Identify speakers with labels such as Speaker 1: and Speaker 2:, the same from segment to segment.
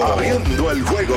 Speaker 1: Abriendo el juego.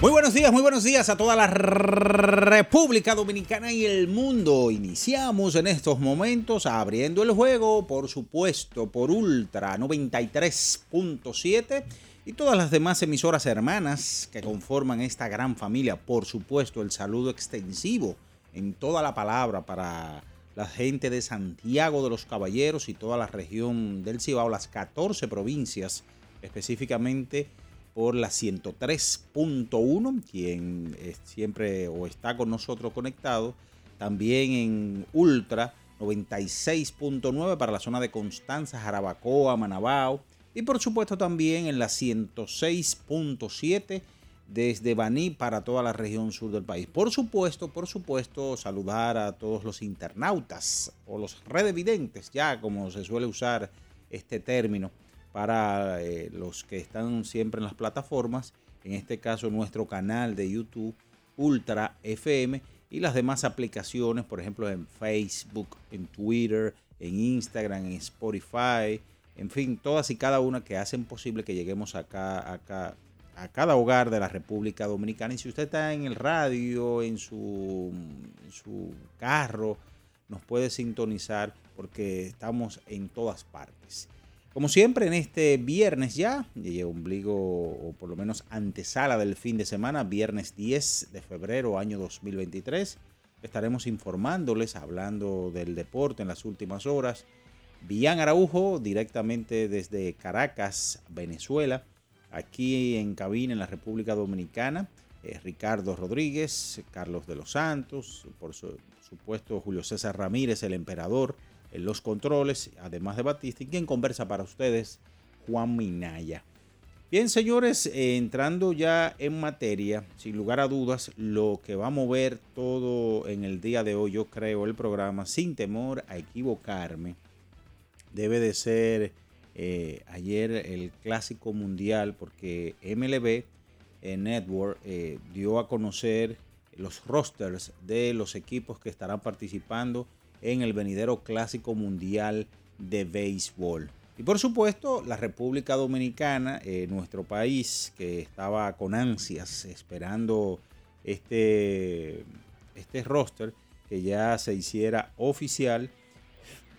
Speaker 2: Muy buenos días, muy buenos días a toda la República Dominicana y el mundo. Iniciamos en estos momentos abriendo el juego, por supuesto, por Ultra 93.7 y todas las demás emisoras hermanas que conforman esta gran familia. Por supuesto, el saludo extensivo en toda la palabra para la gente de Santiago de los Caballeros y toda la región del Cibao, las 14 provincias, específicamente por la 103.1, quien siempre o está con nosotros conectado, también en Ultra 96.9 para la zona de Constanza, Jarabacoa, Manabao, y por supuesto también en la 106.7 desde Baní para toda la región sur del país. Por supuesto, por supuesto, saludar a todos los internautas o los redevidentes, ya como se suele usar este término para eh, los que están siempre en las plataformas, en este caso nuestro canal de YouTube Ultra FM y las demás aplicaciones, por ejemplo en Facebook, en Twitter, en Instagram, en Spotify, en fin, todas y cada una que hacen posible que lleguemos acá, acá a cada hogar de la República Dominicana. Y si usted está en el radio, en su, su carro, nos puede sintonizar porque estamos en todas partes. Como siempre, en este viernes ya, y ombligo o por lo menos antesala del fin de semana, viernes 10 de febrero, año 2023, estaremos informándoles, hablando del deporte en las últimas horas. Bian Araujo, directamente desde Caracas, Venezuela aquí en cabina en la República Dominicana. Eh, Ricardo Rodríguez, Carlos de los Santos, por supuesto Julio César Ramírez, el emperador, en los controles, además de Batista, y quien conversa para ustedes, Juan Minaya. Bien, señores, eh, entrando ya en materia, sin lugar a dudas, lo que va a mover todo en el día de hoy, yo creo, el programa, sin temor a equivocarme, debe de ser eh, ayer el clásico mundial porque MLB eh, Network dio a conocer los rosters de los equipos que estarán participando en el venidero clásico mundial de béisbol. Y por supuesto, la República Dominicana, nuestro país, que estaba con ansias esperando este, este roster que ya se hiciera oficial.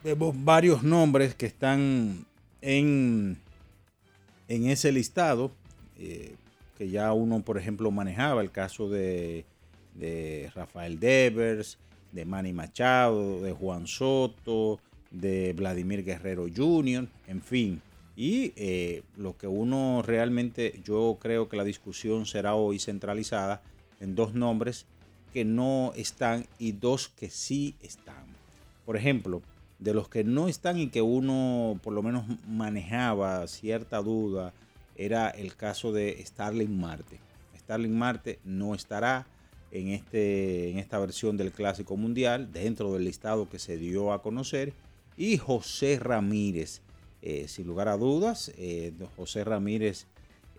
Speaker 2: Vemos varios nombres que están en, en ese listado, eh, que ya uno, por ejemplo, manejaba, el caso de, Rafael Devers, de Manny Machado, de Juan Soto, de Vladimir Guerrero Jr., en fin. Y eh, lo que uno realmente, yo creo que la discusión será hoy centralizada en dos nombres que no están y dos que sí están. Por ejemplo, de los que no están y que uno por lo menos manejaba cierta duda, era el caso de Starling Marte. Starling Marte no estará en, este, en esta versión del Clásico Mundial, dentro del listado que se dio a conocer. Y José Ramírez, eh, sin lugar a dudas, eh, José Ramírez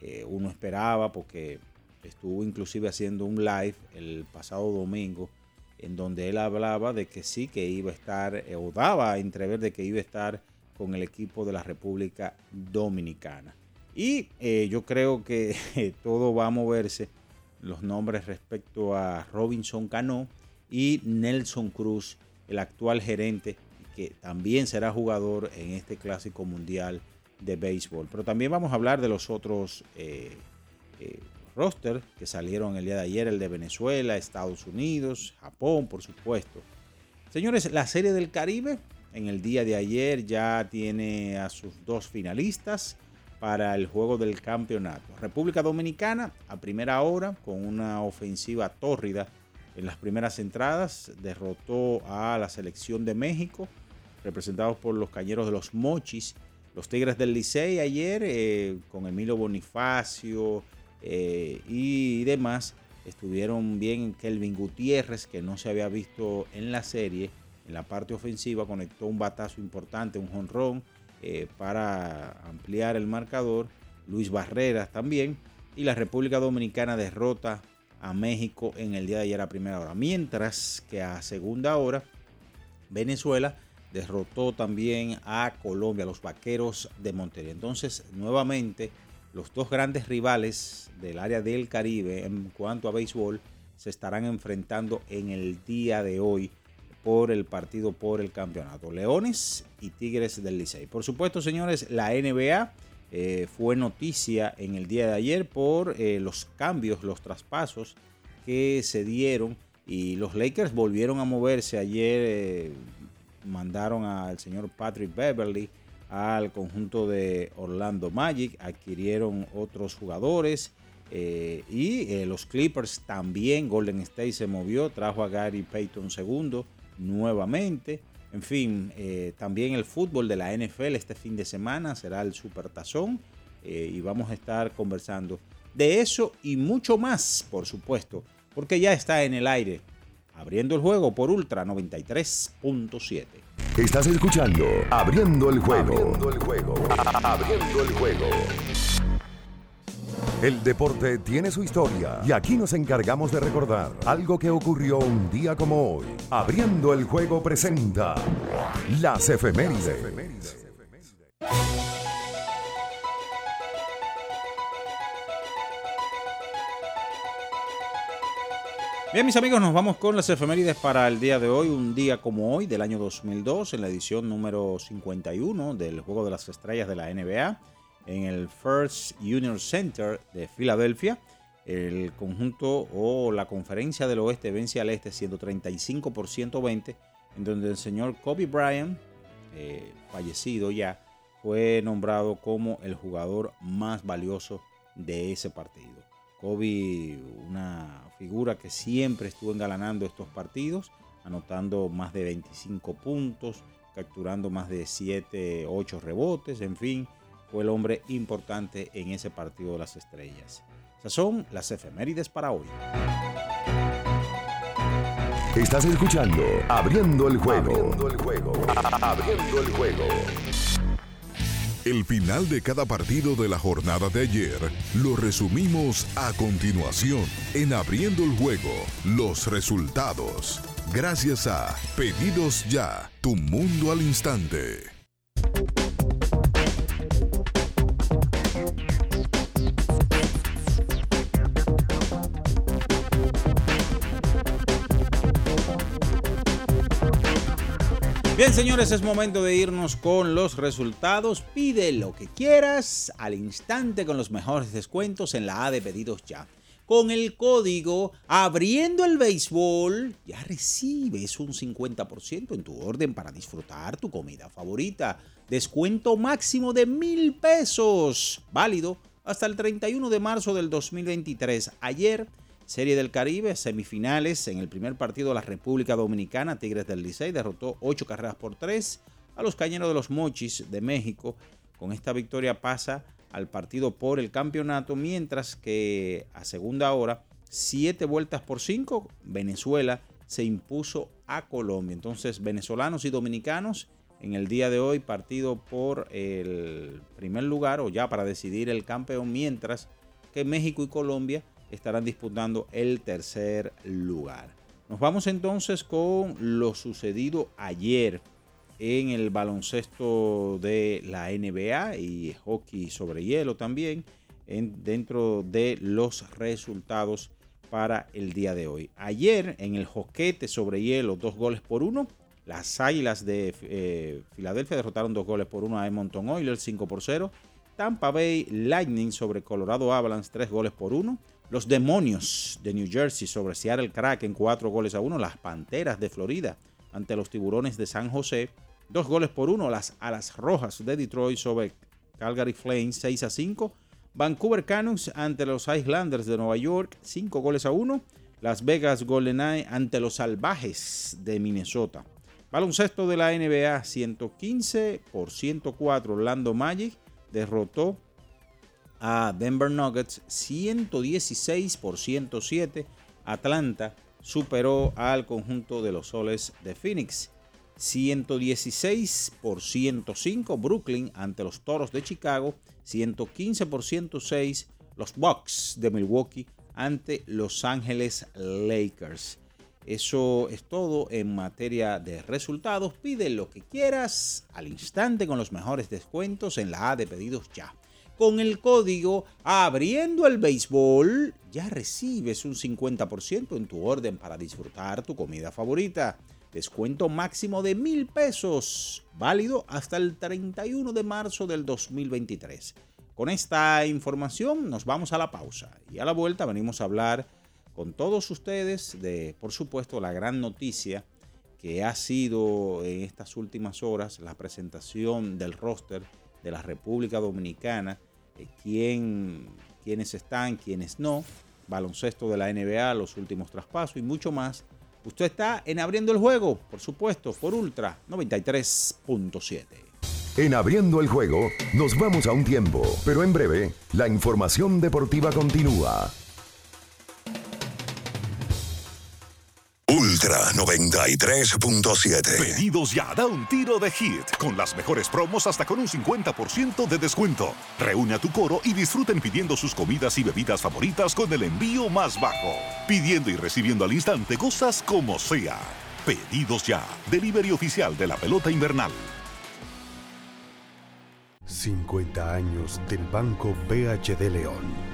Speaker 2: eh, uno esperaba porque estuvo inclusive haciendo un live el pasado domingo en donde él hablaba de que sí, que iba a estar, o daba a entrever de que iba a estar con el equipo de la República Dominicana. Y yo creo que todo va a moverse, los nombres respecto a Robinson Cano y Nelson Cruz, el actual gerente, que también será jugador en este clásico mundial de béisbol. Pero también vamos a hablar de los otros eh, eh, roster que salieron el día de ayer, el de Venezuela, Estados Unidos, Japón, por supuesto. Señores, la Serie del Caribe en el día de ayer ya tiene a sus dos finalistas para el juego del campeonato. República Dominicana a primera hora con una ofensiva tórrida en las primeras entradas derrotó a la selección de México representados por los Cañeros de los Mochis los Tigres del Licey ayer, eh, con Emilio Bonifacio eh, y demás, estuvieron bien Kelvin Gutiérrez, que no se había visto en la serie. En la parte ofensiva conectó un batazo importante, un jonrón, eh, para ampliar el marcador. Luis Barreras también. Y la República Dominicana derrota a México en el día de ayer a primera hora. Mientras que a segunda hora, Venezuela derrotó también a Colombia, los Vaqueros de Monterrey. Entonces, nuevamente, los dos grandes rivales del área del Caribe en cuanto a béisbol se estarán enfrentando en el día de hoy por el partido por el campeonato. Leones y Tigres del Licey. Por supuesto, señores, la NBA eh, fue noticia en el día de ayer por eh, los cambios, los traspasos que se dieron y los Lakers volvieron a moverse ayer eh, mandaron al señor Patrick Beverly al conjunto de Orlando Magic, adquirieron otros jugadores y los Clippers también, Golden State se movió, trajo a Gary Payton II nuevamente. En fin, eh, también el fútbol de la NFL este fin de semana será el Super Tazón y vamos a estar conversando de eso y mucho más, por supuesto, porque ya está en el aire abriendo el juego por Ultra 93.7.
Speaker 1: Estás escuchando Abriendo el juego. Abriendo el juego. Abriendo el juego. El deporte tiene su historia y aquí nos encargamos de recordar algo que ocurrió un día como hoy. Abriendo el juego presenta las efemérides.
Speaker 2: Bien, mis amigos, nos vamos con las efemérides para el día de hoy, un día como hoy del año 2002, en la edición número 51 del Juego de las Estrellas de la NBA, en el First Union Center de Filadelfia. El conjunto o la conferencia del oeste vence al este 135 por 120, en donde el señor Kobe Bryant, eh, fallecido ya, fue nombrado como el jugador más valioso de ese partido. Kobe, una figura que siempre estuvo engalanando estos partidos, anotando más de 25 puntos, capturando más de 7, 8 rebotes, en fin, fue el hombre importante en ese partido de las estrellas. Esas son las efemérides para hoy.
Speaker 1: Estás escuchando Abriendo el juego. Abriendo el juego. Abriendo el juego. El final de cada partido de la jornada de ayer lo resumimos a continuación en Abriendo el Juego, los resultados. Gracias a Pedidos Ya, tu mundo al instante.
Speaker 2: Bien, señores, es momento de irnos con los resultados. Pide lo que quieras al instante con los mejores descuentos en la A de pedidos ya. Con el código abriendo el béisbol, ya recibes un 50% en tu orden para disfrutar tu comida favorita. Descuento máximo de mil pesos. Válido hasta el 31 de marzo del 2023. Ayer Serie del Caribe, semifinales. En el primer partido la República Dominicana, Tigres del Licey derrotó 8 carreras por 3 a los Cañeros de los Mochis de México. Con esta victoria pasa al partido por el campeonato, mientras que a segunda hora, 7 vueltas por 5, Venezuela se impuso a Colombia. Entonces, venezolanos y dominicanos en el día de hoy, partido por el primer lugar o ya para decidir el campeón, mientras que México y Colombia estarán disputando el tercer lugar. Nos vamos entonces con lo sucedido ayer en el baloncesto de la NBA y hockey sobre hielo también en, dentro de los resultados para el día de hoy. Ayer en el hockey sobre hielo, dos goles por uno. Las Águilas de eh, Filadelfia derrotaron dos goles por uno a Edmonton Oilers, 5 por 0. Tampa Bay Lightning sobre Colorado Avalanche, tres goles por uno. Los Demonios de New Jersey sobre Seattle Kraken, cuatro goles a uno. Las Panteras de Florida ante los Tiburones de San José, dos goles por uno. Las Alas Rojas de Detroit sobre Calgary Flames, 6 a 5. Vancouver Canucks ante los Islanders de Nueva York, 5 goles a 1. Las Vegas GoldenEye ante los Salvajes de Minnesota. Baloncesto de la NBA 115 por 104. Orlando Magic derrotó a Denver Nuggets 116 por 107. Atlanta superó al conjunto de los soles de Phoenix. 116 por 105 Brooklyn ante los Toros de Chicago 115 por 106 los Bucks de Milwaukee ante Los Ángeles Lakers. Eso es todo en materia de resultados. Pide lo que quieras al instante con los mejores descuentos en la A de pedidos ya. Con el código abriendo el béisbol ya recibes un 50% en tu orden para disfrutar tu comida favorita. Descuento máximo de mil pesos, válido hasta el 31 de marzo del 2023. Con esta información nos vamos a la pausa y a la vuelta venimos a hablar con todos ustedes de, por supuesto, la gran noticia que ha sido en estas últimas horas la presentación del roster de la República Dominicana, eh, quién, quiénes están, quiénes no, baloncesto de la NBA, los últimos traspasos y mucho más Usted está en Abriendo el Juego, por supuesto, por Ultra 93.7.
Speaker 1: En Abriendo el Juego nos vamos a un tiempo, pero en breve la información deportiva continúa.
Speaker 3: Ultra 93.7.
Speaker 4: Pedidos ya, da un tiro de hit. Con las mejores promos hasta con un 50% de descuento. Reúne a tu coro y disfruten pidiendo sus comidas y bebidas favoritas con el envío más bajo. Pidiendo y recibiendo al instante cosas como sea. Pedidos ya. Delivery oficial de la pelota invernal.
Speaker 5: 50 años del Banco BHD León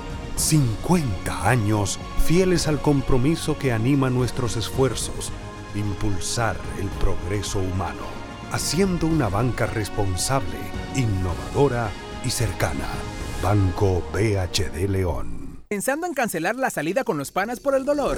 Speaker 5: 50 años fieles al compromiso que anima nuestros esfuerzos, impulsar el progreso humano, haciendo una banca responsable, innovadora y cercana. Banco BHD León.
Speaker 6: Pensando en cancelar la salida con los panas por el dolor.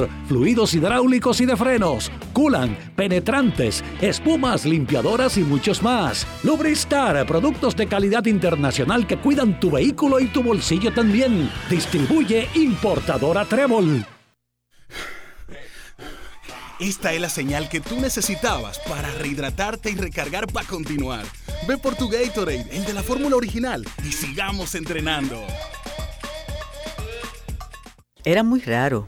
Speaker 7: fluidos hidráulicos y de frenos, culan, penetrantes, espumas, limpiadoras y muchos más. Lubristar, productos de calidad internacional que cuidan tu vehículo y tu bolsillo también. Distribuye importadora Trébol.
Speaker 8: Esta es la señal que tú necesitabas para rehidratarte y recargar para continuar. Ve por tu Gatorade, el de la fórmula original, y sigamos entrenando.
Speaker 9: Era muy raro.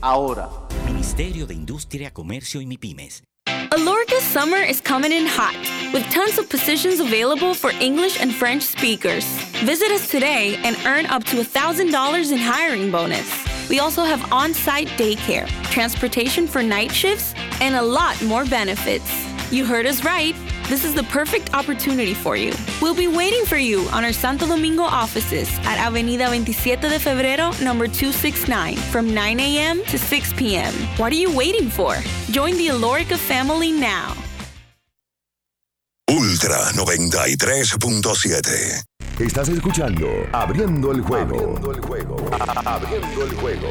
Speaker 9: ahora.
Speaker 10: Ministerio de Industria, Comercio y MIPIMES.
Speaker 11: Alorca's summer is coming in hot, with tons of positions available for English and French speakers. Visit us today and earn up to $1,000 in hiring bonus. We also have on site daycare, transportation for night shifts, and a lot more benefits. You heard us right. This is the perfect opportunity for you. We'll be waiting for you on our Santo Domingo offices at Avenida 27 de Febrero, number 269, from 9 a.m. to 6 p.m. What are you waiting for? Join the Alorica family now.
Speaker 3: Ultra 93.7.
Speaker 1: Estás escuchando Abriendo el juego. Abriendo el juego. Abriendo el juego.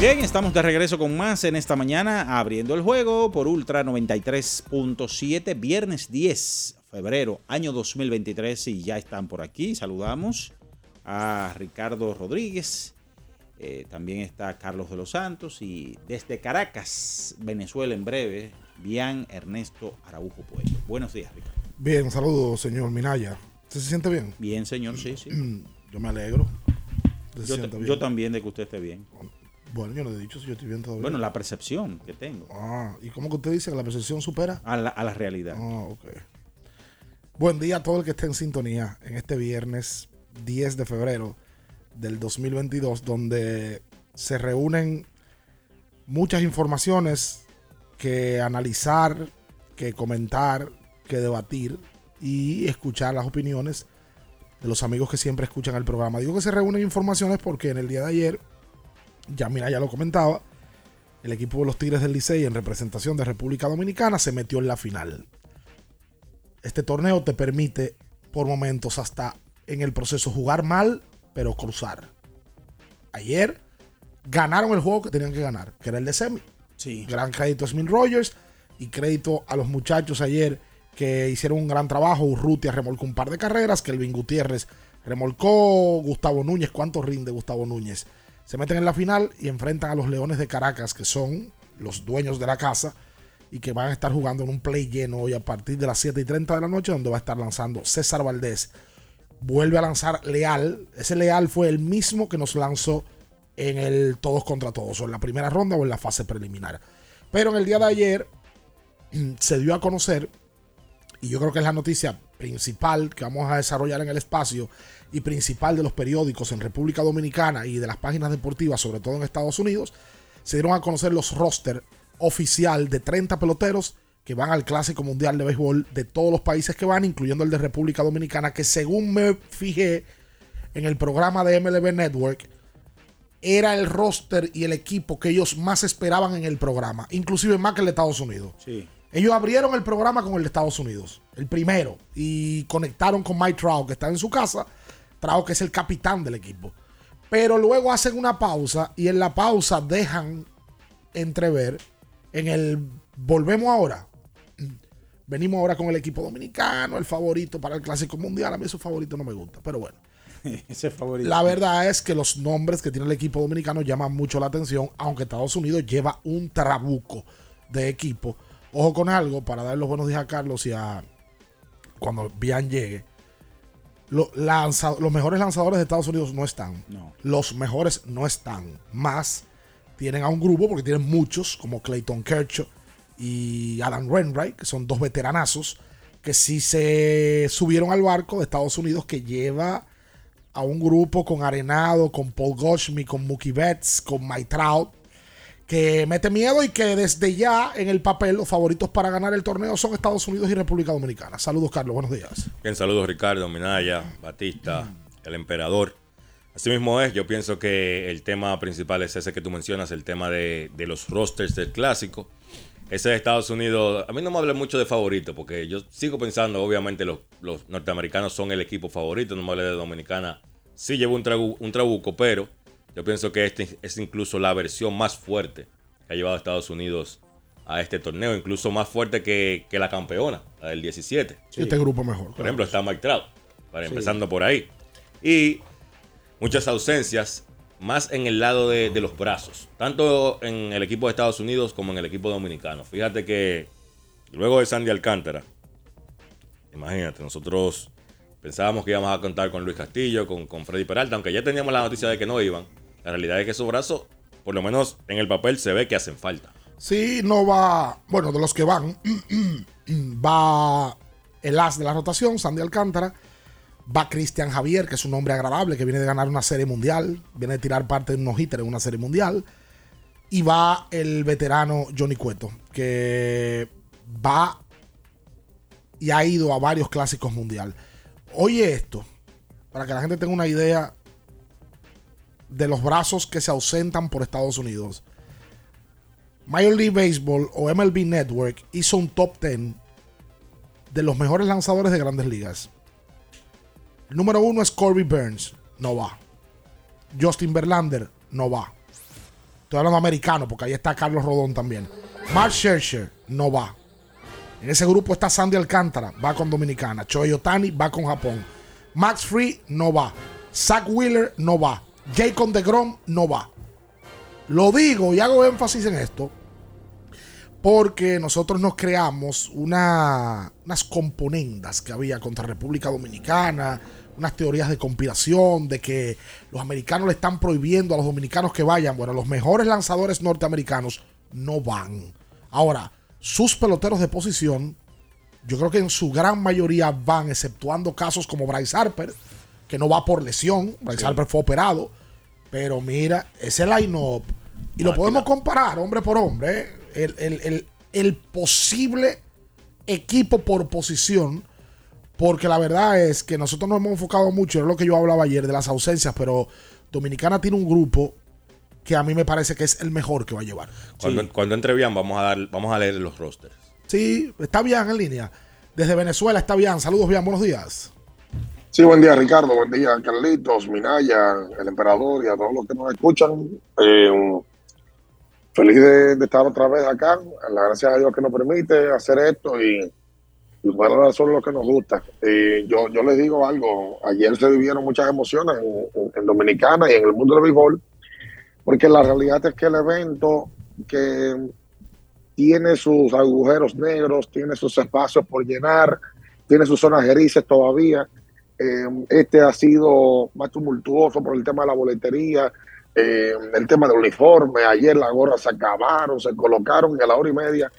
Speaker 2: Bien, estamos de regreso con más en esta mañana, abriendo el juego por Ultra 93.7, viernes 10 febrero, año 2023, y ya están por aquí. Saludamos a Ricardo Rodríguez, eh, también está Carlos de los Santos, y desde Caracas, Venezuela en breve, Bian Ernesto Araujo Puello. Buenos días, Ricardo.
Speaker 12: Bien, saludos, señor Minaya. ¿Usted se siente bien?
Speaker 2: Bien, señor, sí, sí.
Speaker 12: Yo me alegro.
Speaker 2: Yo, yo, también de que usted esté bien.
Speaker 12: Bueno, yo no he dicho si yo estoy bien todavía.
Speaker 2: Bueno, la percepción que tengo.
Speaker 12: Ah, ¿y cómo que usted dice que la percepción supera?
Speaker 2: A la, a la realidad.
Speaker 12: Ah, ok. Buen día a todo el que esté en sintonía en este viernes 10 de febrero del 2022, donde se reúnen muchas informaciones que analizar, que comentar, que debatir y escuchar las opiniones de los amigos que siempre escuchan el programa. Digo que se reúnen informaciones porque en el día de ayer ya mira, ya lo comentaba, el equipo de los Tigres del Licey en representación de República Dominicana se metió en la final. Este torneo te permite por momentos hasta en el proceso jugar mal, pero cruzar. Ayer ganaron el juego que tenían que ganar, que era el de semi.
Speaker 2: Sí.
Speaker 12: Gran crédito a Smith Rogers y crédito a los muchachos ayer que hicieron un gran trabajo. Urrutia remolcó un par de carreras, Kelvin Gutiérrez remolcó, Gustavo Núñez, ¿cuánto rinde Gustavo Núñez? Se meten en la final y enfrentan a los Leones de Caracas, que son los dueños de la casa y que van a estar jugando en un play lleno hoy a partir de las 7 y 30 de la noche, donde va a estar lanzando César Valdés. Vuelve a lanzar Leal. Ese Leal fue el mismo que nos lanzó en el todos contra todos, o en la primera ronda o en la fase preliminar. Pero en el día de ayer se dio a conocer, y yo creo que es la noticia principal que vamos a desarrollar en el espacio, y principal de los periódicos en República Dominicana y de las páginas deportivas, sobre todo en Estados Unidos, se dieron a conocer los roster oficial de 30 peloteros que van al Clásico Mundial de Béisbol de todos los países que van, incluyendo el de República Dominicana, que según me fijé en el programa de MLB Network, era el roster y el equipo que ellos más esperaban en el programa, inclusive más que el de Estados Unidos. Ellos abrieron el programa con el de Estados Unidos, el primero, y conectaron con Mike Trout, que está en su casa, Trao, que es el capitán del equipo. Pero luego hacen una pausa y en la pausa dejan entrever en el volvemos ahora. Venimos ahora con el equipo dominicano, el favorito para el Clásico Mundial. A mí ese favorito no me gusta, pero bueno.
Speaker 2: ese favorito.
Speaker 12: La verdad es que los nombres que tiene el equipo dominicano llaman mucho la atención, aunque Estados Unidos lleva un trabuco de equipo. Ojo con algo, para dar los buenos días a Carlos y a cuando Bian llegue lo- lanza- los mejores lanzadores de Estados Unidos no están. Los mejores no están. Más tienen a un grupo, porque tienen muchos, como Clayton Kershaw y Adam Wainwright, que son dos veteranazos, que sí se subieron al barco de Estados Unidos que lleva a un grupo con Arenado, con Paul Goldschmidt, con Mookie Betts, con Mike Trout, que mete miedo y que desde ya en el papel los favoritos para ganar el torneo son Estados Unidos y República Dominicana. Saludos, Carlos. Buenos días.
Speaker 13: Bien, saludos Ricardo, Minaya, Batista, el emperador. Así mismo es, yo pienso que el tema principal es ese que tú mencionas, el tema de, los rosters del clásico. Ese de Estados Unidos, a mí no me habla mucho de favorito, porque yo sigo pensando, obviamente los, norteamericanos son el equipo favorito, no me hablé de Dominicana, sí llevo un, tragu- un trabuco, pero yo pienso que este es incluso la versión más fuerte que ha llevado Estados Unidos a este torneo, incluso más fuerte que, que la campeona, la del 17.
Speaker 12: Este grupo mejor.
Speaker 13: Por ejemplo, está Mike Trout, para empezando por ahí. Y muchas ausencias, más en el lado de, de los brazos, tanto en el equipo de Estados Unidos como en el equipo dominicano. Fíjate que luego de Sandy Alcántara, imagínate, nosotros pensábamos que íbamos a contar con Luis Castillo, con, con Freddy Peralta, aunque ya teníamos la noticia de que no iban. La realidad es que esos brazos, por lo menos en el papel, se ve que hacen falta.
Speaker 12: Sí, no va. Bueno, de los que van, va el as de la rotación, Sandy Alcántara. Va Cristian Javier, que es un hombre agradable, que viene de ganar una serie mundial. Viene de tirar parte de unos hitters en una serie mundial. Y va el veterano Johnny Cueto, que va y ha ido a varios clásicos mundial. Oye esto, para que la gente tenga una idea de los brazos que se ausentan por Estados Unidos. Major League Baseball o MLB Network hizo un top 10 de los mejores lanzadores de grandes ligas. El número uno es Corby Burns, no va. Justin Verlander, no va. Estoy hablando americano porque ahí está Carlos Rodón también. Mark Scherzer, no va. En ese grupo está Sandy Alcántara, va con Dominicana. Choi Otani va con Japón. Max Free no va. Zach Wheeler no va. Jacob DeGrom no va. Lo digo y hago énfasis en esto porque nosotros nos creamos una- unas componendas que había contra República Dominicana, unas teorías de conspiración, de que los americanos le están prohibiendo a los dominicanos que vayan. Bueno, los mejores lanzadores norteamericanos no van. Ahora, sus peloteros de posición, yo creo que en su gran mayoría van, exceptuando casos como Bryce Harper, que no va por lesión. Bryce
Speaker 13: Sí.
Speaker 12: Harper fue operado. Pero mira, ese line-up. Y lo podemos comparar hombre por hombre. ¿eh? El, el- el- el posible equipo por posición. Porque la verdad es que nosotros nos hemos enfocado mucho, es lo que yo hablaba ayer de las ausencias, pero Dominicana tiene un grupo que a mí me parece que es el mejor que va a llevar.
Speaker 13: Cuando, cuando entre bien, vamos a, dar, vamos a leer los rosters.
Speaker 12: Sí, está bien en línea. Desde Venezuela está bien. Saludos bien, buenos días.
Speaker 14: Sí, buen día Ricardo, buen día Carlitos, Minaya, el emperador y a todos los que nos escuchan. Eh, feliz de, estar otra vez acá, la gracias a Dios que nos permite hacer esto y, y bueno, lo que nos gusta. Eh, yo, yo les digo algo, ayer se vivieron muchas emociones en Dominicana y en el mundo del béisbol, porque la realidad es que el evento que tiene sus agujeros negros, tiene sus espacios por llenar, tiene sus zonas grises todavía. Eh, este ha sido más tumultuoso por el tema de la boletería, eh, el tema del uniforme. Ayer las gorras se acabaron, se colocaron y a la hora y media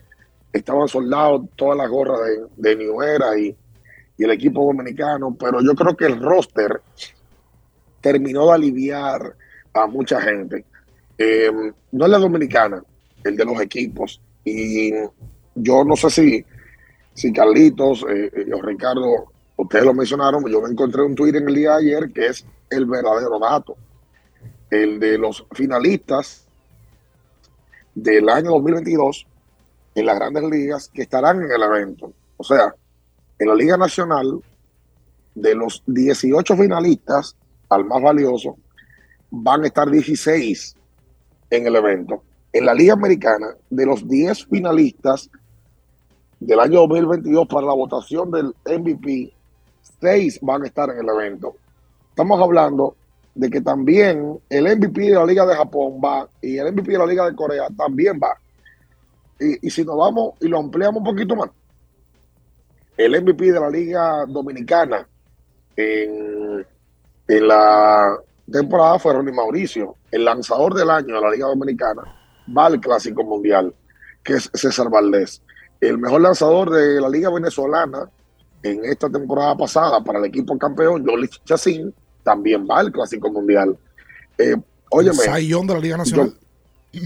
Speaker 14: estaban soldados todas las gorras de, de New y, y el equipo dominicano. Pero yo creo que el roster terminó de aliviar a mucha gente. Eh, no es la dominicana, el de los equipos. Y yo no sé si, si Carlitos eh, eh, o Ricardo, ustedes lo mencionaron, yo me encontré un Twitter en el día de ayer que es el verdadero dato. El de los finalistas del año 2022 en las grandes ligas que estarán en el evento. O sea, en la Liga Nacional, de los 18 finalistas al más valioso, van a estar 16 en el evento. En la Liga Americana, de los 10 finalistas del año 2022 para la votación del MVP, 6 van a estar en el evento. Estamos hablando de que también el MVP de la Liga de Japón va y el MVP de la Liga de Corea también va. Y, si nos vamos y lo ampliamos un poquito más, el MVP de la Liga Dominicana en, en la temporada fue Ronnie Mauricio. El lanzador del año de la Liga Dominicana va al Clásico Mundial, que es César Valdés. El mejor lanzador de la Liga Venezolana en esta temporada pasada para el equipo campeón, Jolich Chacín, también va al Clásico Mundial. Eh, óyeme,
Speaker 12: Sayón de la Liga Nacional.
Speaker 14: yo-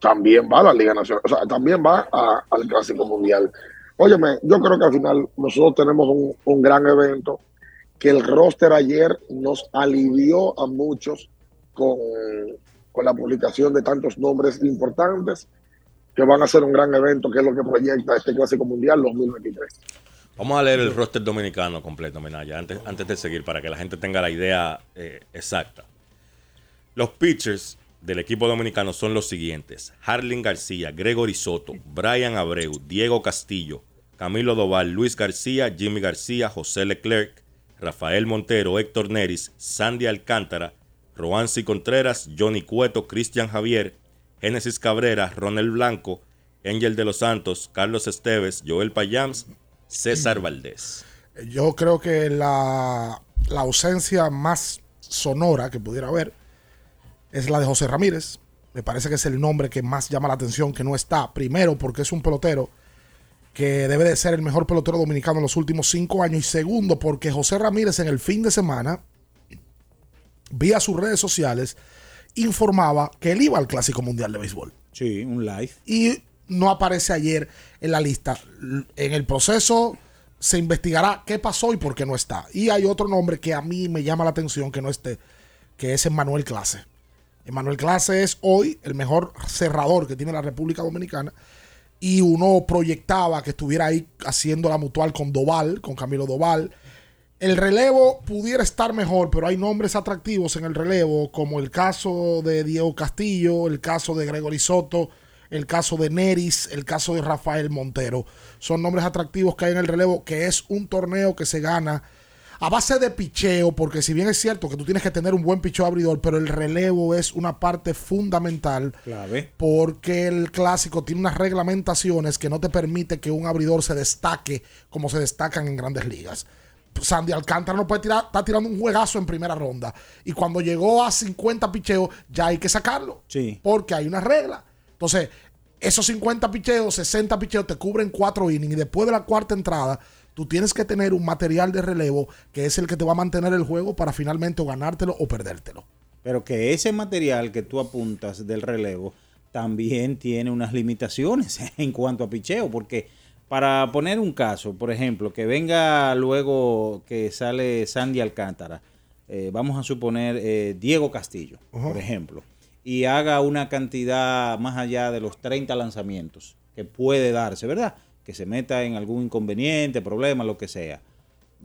Speaker 14: también va a la Liga Nacional, o sea, también va a- al Clásico Mundial. Óyeme, yo creo que al final nosotros tenemos un, un gran evento, que el roster ayer nos alivió a muchos con, con la publicación de tantos nombres importantes que van a ser un gran evento, que es lo que proyecta este Clásico Mundial 2023.
Speaker 13: Vamos a leer el roster dominicano completo, Minaya, antes, antes de seguir, para que la gente tenga la idea eh, exacta. Los pitchers del equipo dominicano son los siguientes: Harlin García, Gregory Soto, Brian Abreu, Diego Castillo, Camilo Doval, Luis García, Jimmy García, José Leclerc, Rafael Montero, Héctor Neris, Sandy Alcántara, Roansi Contreras, Johnny Cueto, Cristian Javier, Génesis Cabrera, Ronel Blanco, Ángel de los Santos, Carlos Esteves, Joel Payams, César Valdés.
Speaker 12: Yo creo que la, la ausencia más sonora que pudiera haber es la de José Ramírez. Me parece que es el nombre que más llama la atención que no está. Primero, porque es un pelotero que debe de ser el mejor pelotero dominicano en los últimos cinco años. Y segundo, porque José Ramírez en el fin de semana, vía sus redes sociales, informaba que él iba al Clásico Mundial de Béisbol.
Speaker 2: Sí, un live.
Speaker 12: Y no aparece ayer en la lista. En el proceso se investigará qué pasó y por qué no está. Y hay otro nombre que a mí me llama la atención que no esté, que es Emmanuel Clase. Emmanuel Clase es hoy el mejor cerrador que tiene la República Dominicana. Y uno proyectaba que estuviera ahí haciendo la mutual con Doval, con Camilo Doval. El relevo pudiera estar mejor, pero hay nombres atractivos en el relevo, como el caso de Diego Castillo, el caso de Gregory Soto, el caso de Neris, el caso de Rafael Montero. Son nombres atractivos que hay en el relevo, que es un torneo que se gana a base de picheo, porque si bien es cierto que tú tienes que tener un buen picheo abridor, pero el relevo es una parte fundamental
Speaker 2: Clave.
Speaker 12: porque el clásico tiene unas reglamentaciones que no te permite que un abridor se destaque como se destacan en grandes ligas. Sandy Alcántara no puede tirar, está tirando un juegazo en primera ronda. Y cuando llegó a 50 picheos, ya hay que sacarlo.
Speaker 2: Sí.
Speaker 12: Porque hay una regla. Entonces, esos 50 picheos, 60 picheos te cubren cuatro innings. Y después de la cuarta entrada, tú tienes que tener un material de relevo que es el que te va a mantener el juego para finalmente o ganártelo o perdértelo.
Speaker 2: Pero que ese material que tú apuntas del relevo también tiene unas limitaciones en cuanto a picheo, porque para poner un caso, por ejemplo, que venga luego que sale Sandy Alcántara, eh, vamos a suponer eh, Diego Castillo, por ejemplo, y haga una cantidad más allá de los 30 lanzamientos que puede darse, ¿verdad? Que se meta en algún inconveniente, problema, lo que sea.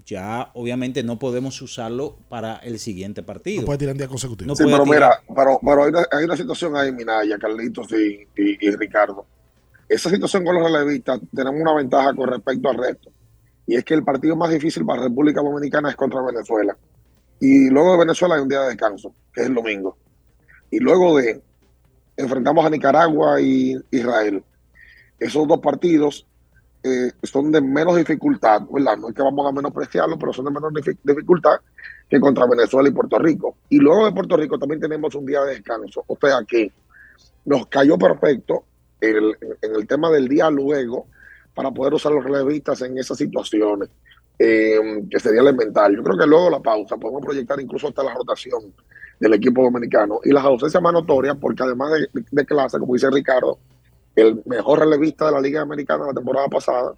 Speaker 2: Ya obviamente no podemos usarlo para el siguiente partido.
Speaker 12: No puede tirar en día consecutivo.
Speaker 2: No
Speaker 14: Sí, pero
Speaker 2: tirar.
Speaker 14: mira, pero, pero hay, una, hay una situación ahí, Minaya, Carlitos y, y- y Ricardo. Esa situación con los relevistas tenemos una ventaja con respecto al resto. Y es que el partido más difícil para República Dominicana es contra Venezuela. Y luego de Venezuela hay un día de descanso, que es el domingo. Y luego de enfrentamos a Nicaragua y Israel. Esos dos partidos eh, son de menos dificultad, ¿verdad? No es que vamos a menospreciarlo, pero son de menos difi- dificultad que contra Venezuela y Puerto Rico. Y luego de Puerto Rico también tenemos un día de descanso. O sea que nos cayó perfecto en el tema del día luego para poder usar los relevistas en esas situaciones, eh, que sería elemental. Yo creo que luego la pausa podemos proyectar incluso hasta la rotación del equipo dominicano y las ausencias más notorias, porque además de, de clase, como dice Ricardo, el mejor relevista de la Liga Americana la temporada pasada,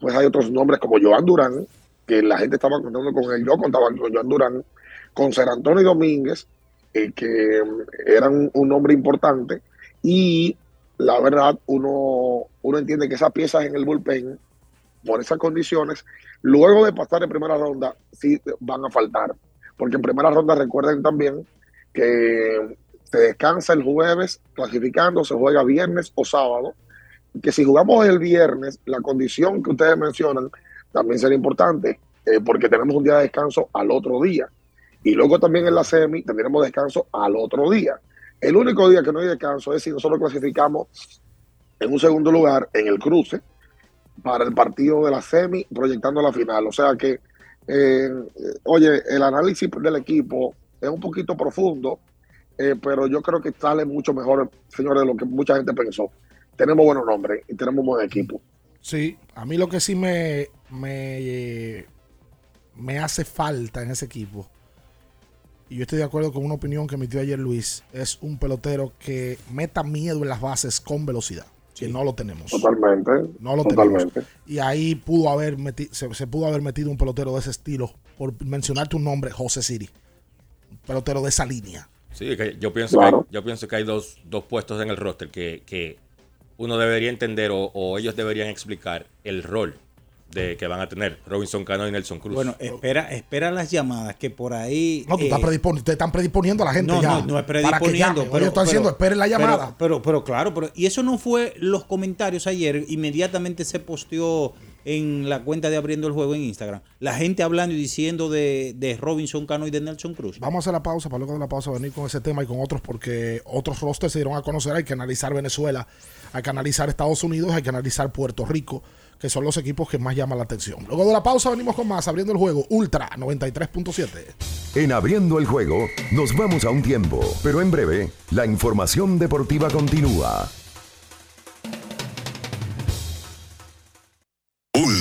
Speaker 14: pues hay otros nombres como Joan Durán, que la gente estaba contando con él, yo contaba con Joan Durán, con Ser Antonio Domínguez, eh, que mm, eran un nombre importante, y la verdad, uno, uno entiende que esas piezas en el bullpen, por esas condiciones, luego de pasar en primera ronda, sí van a faltar. Porque en primera ronda recuerden también que se descansa el jueves clasificando, se juega viernes o sábado. Que si jugamos el viernes, la condición que ustedes mencionan también será importante, eh, porque tenemos un día de descanso al otro día. Y luego también en la semi tendremos descanso al otro día. El único día que no hay descanso es si nosotros clasificamos en un segundo lugar en el cruce para el partido de la semi proyectando la final. O sea que Eh, oye, el análisis del equipo es un poquito profundo, eh, pero yo creo que sale mucho mejor, señores, de lo que mucha gente pensó. Tenemos buenos nombres y tenemos buen equipo.
Speaker 12: Sí, a mí lo que sí me, me, me hace falta en ese equipo, y yo estoy de acuerdo con una opinión que emitió ayer Luis, es un pelotero que meta miedo en las bases con velocidad. Que no lo tenemos.
Speaker 14: Totalmente.
Speaker 12: No lo
Speaker 14: totalmente.
Speaker 12: tenemos. Y ahí pudo haber meti- se, se pudo haber metido un pelotero de ese estilo, por mencionarte un nombre, José Siri. Un pelotero de esa línea.
Speaker 13: Sí, que yo pienso
Speaker 12: Claro.
Speaker 13: que hay, yo pienso que hay dos, dos puestos en el roster que, que uno debería entender o, o ellos deberían explicar el rol de que van a tener Robinson Cano y Nelson Cruz.
Speaker 2: Bueno, espera, espera las llamadas que por ahí.
Speaker 12: No, tú
Speaker 2: eh,
Speaker 12: estás predisponiendo, te están predisponiendo a la gente
Speaker 2: no,
Speaker 12: ya.
Speaker 2: No, no es.
Speaker 12: Oye, yo estoy diciendo, esperen la
Speaker 2: pero-
Speaker 12: llamada.
Speaker 2: Pero, pero, claro, pero, y eso no fue los comentarios ayer. Inmediatamente se posteó en la cuenta de Abriendo el Juego en Instagram. La gente hablando y diciendo de, de Robinson Cano y de Nelson Cruz.
Speaker 12: Vamos a hacer la pausa para luego de la pausa venir con ese tema y con otros porque otros rosters se dieron a conocer. Hay que analizar Venezuela, hay que analizar Estados Unidos, hay que analizar Puerto Rico, que son los equipos que más llaman la atención. Luego de la pausa venimos con más, abriendo el juego Ultra 93.7.
Speaker 1: En abriendo el juego, nos vamos a un tiempo, pero en breve, la información deportiva continúa.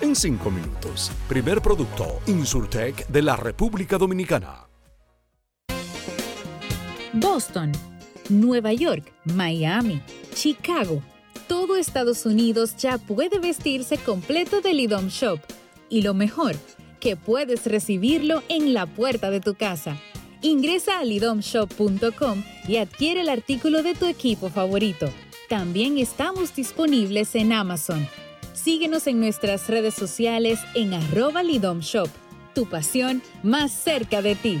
Speaker 15: en 5 minutos. Primer producto, Insurtech de la República Dominicana.
Speaker 16: Boston, Nueva York, Miami, Chicago. Todo Estados Unidos ya puede vestirse completo del IDOM Shop. Y lo mejor, que puedes recibirlo en la puerta de tu casa. Ingresa a lidomshop.com y adquiere el artículo de tu equipo favorito. También estamos disponibles en Amazon. Síguenos en nuestras redes sociales en arroba Lidom Shop. Tu pasión más cerca de ti.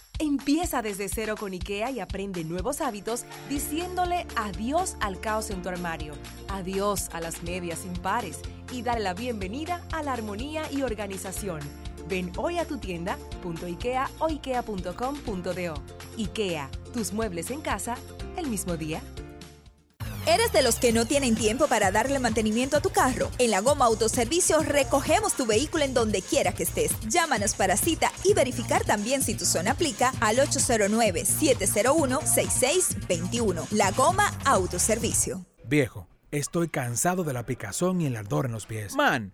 Speaker 17: Empieza desde cero con IKEA y aprende nuevos hábitos diciéndole adiós al caos en tu armario, adiós a las medias impares y dale la bienvenida a la armonía y organización. Ven hoy a tu tienda .ikea o ikea.com.do. IKEA, tus muebles en casa el mismo día.
Speaker 18: ¿Eres de los que no tienen tiempo para darle mantenimiento a tu carro? En la Goma Autoservicio recogemos tu vehículo en donde quiera que estés. Llámanos para cita y verificar también si tu zona aplica al 809-701-6621. La Goma Autoservicio.
Speaker 6: Viejo, estoy cansado de la picazón y el ardor en los pies. Man,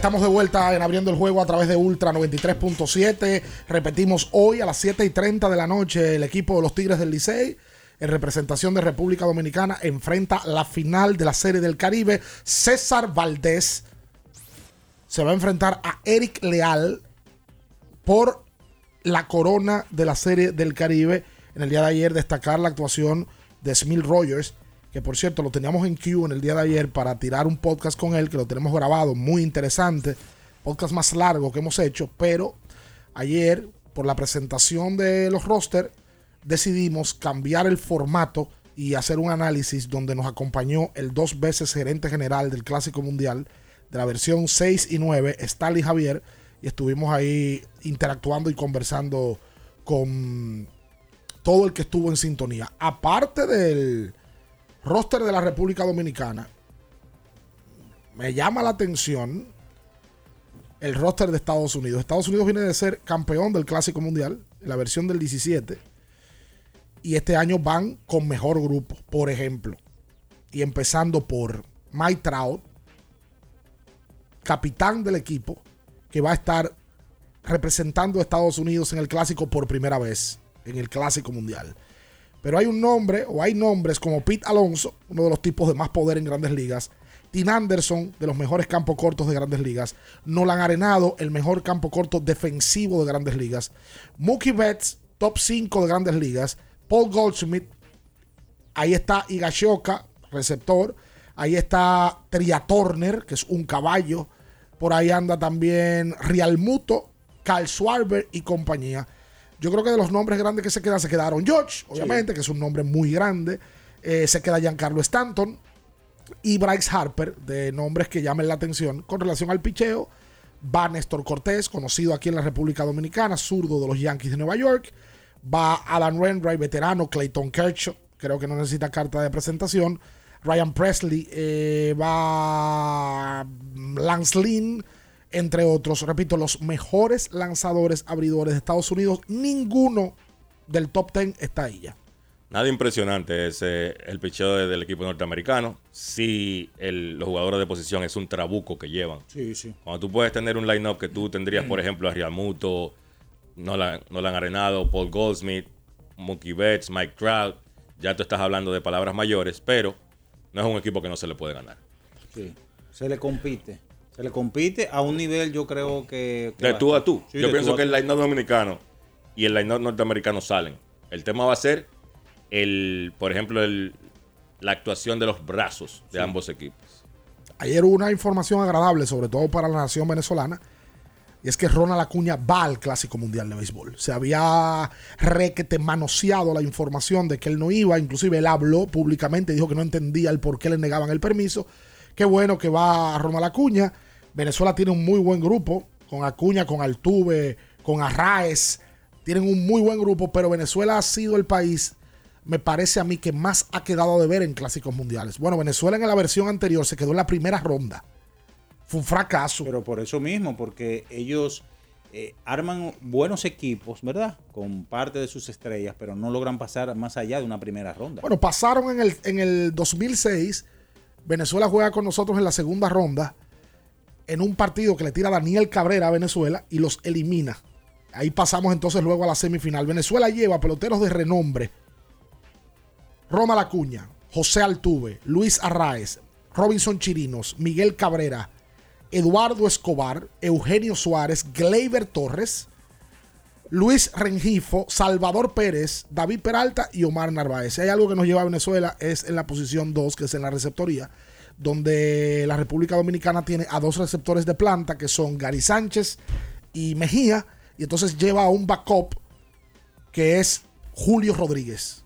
Speaker 12: Estamos de vuelta en abriendo el juego a través de Ultra 93.7. Repetimos hoy a las 7 y 30 de la noche el equipo de los Tigres del Licey en representación de República Dominicana enfrenta la final de la Serie del Caribe. César Valdés se va a enfrentar a Eric Leal por la corona de la Serie del Caribe. En el día de ayer destacar la actuación de Smil Rogers que por cierto lo teníamos en Q en el día de ayer para tirar un podcast con él, que lo tenemos grabado, muy interesante, podcast más largo que hemos hecho, pero ayer por la presentación de los roster decidimos cambiar el formato y hacer un análisis donde nos acompañó el dos veces gerente general del Clásico Mundial de la versión 6 y 9, Stanley Javier, y estuvimos ahí interactuando y conversando con todo el que estuvo en sintonía. Aparte del, roster de la República Dominicana, me llama la atención el roster de Estados Unidos. Estados Unidos viene de ser campeón del Clásico Mundial, en la versión del 17. Y este año van con mejor grupo, por ejemplo. Y empezando por Mike Trout, capitán del equipo, que va a estar representando a Estados Unidos en el Clásico por primera vez, en el Clásico Mundial. Pero hay un nombre, o hay nombres como Pete Alonso, uno de los tipos de más poder en grandes ligas. Tim Anderson, de los mejores campos cortos de grandes ligas. Nolan Arenado, el mejor campo corto defensivo de grandes ligas. Mookie Betts, top 5 de grandes ligas. Paul Goldschmidt. Ahí está Igashoka, receptor. Ahí está Tria Turner, que es un caballo. Por ahí anda también Rialmuto, Carl Schwarber y compañía. Yo creo que de los nombres grandes que se quedan, se quedaron George, obviamente, que es un nombre muy grande. Eh, se queda Giancarlo Stanton y Bryce Harper, de nombres que llamen la atención con relación al picheo. Va Néstor Cortés, conocido aquí en la República Dominicana, zurdo de los Yankees de Nueva York. Va Alan Renwright, veterano, Clayton Kershaw, creo que no necesita carta de presentación. Ryan Presley, eh, va Lance Lynn, entre otros, repito, los mejores lanzadores abridores de Estados Unidos, ninguno del top 10 está ahí ya.
Speaker 13: Nada impresionante es eh, el picheo del equipo norteamericano. Si los jugadores de posición es un trabuco que llevan.
Speaker 2: Sí, sí.
Speaker 13: Cuando tú puedes tener un line-up que tú tendrías, por ejemplo, a Riamuto, Nolan, Nolan Arenado, Paul Goldsmith, Mookie Betts, Mike Trout, ya tú estás hablando de palabras mayores, pero no es un equipo que no se le puede ganar.
Speaker 2: Sí, se le compite. Se le compite a un nivel, yo creo que.
Speaker 13: de tú a tú. yo pienso que el line dominicano y el line norteamericano salen. El tema va a ser, el, por ejemplo, el, la actuación de los brazos de ambos equipos.
Speaker 12: Ayer hubo una información agradable, sobre todo para la nación venezolana, y es que Ronald Acuña va al Clásico Mundial de Béisbol. Se había requete manoseado la información de que él no iba, inclusive él habló públicamente, dijo que no entendía el por qué le negaban el permiso. Qué bueno que va Ronald Acuña. Venezuela tiene un muy buen grupo, con Acuña, con Altuve, con Arraez. Tienen un muy buen grupo, pero Venezuela ha sido el país, me parece a mí, que más ha quedado de ver en clásicos mundiales. Bueno, Venezuela en la versión anterior se quedó en la primera ronda. Fue un fracaso.
Speaker 2: Pero por eso mismo, porque ellos eh, arman buenos equipos, ¿verdad? Con parte de sus estrellas, pero no logran pasar más allá de una primera ronda.
Speaker 12: Bueno, pasaron en el, en el 2006. Venezuela juega con nosotros en la segunda ronda en un partido que le tira Daniel Cabrera a Venezuela y los elimina. Ahí pasamos entonces luego a la semifinal. Venezuela lleva peloteros de renombre. Roma Lacuña, José Altuve, Luis Arraez, Robinson Chirinos, Miguel Cabrera, Eduardo Escobar, Eugenio Suárez, Gleyber Torres, Luis Rengifo, Salvador Pérez, David Peralta y Omar Narváez. Si hay algo que nos lleva a Venezuela es en la posición 2, que es en la receptoría, donde la República Dominicana tiene a dos receptores de planta, que son Gary Sánchez y Mejía, y entonces lleva a un backup que es Julio Rodríguez,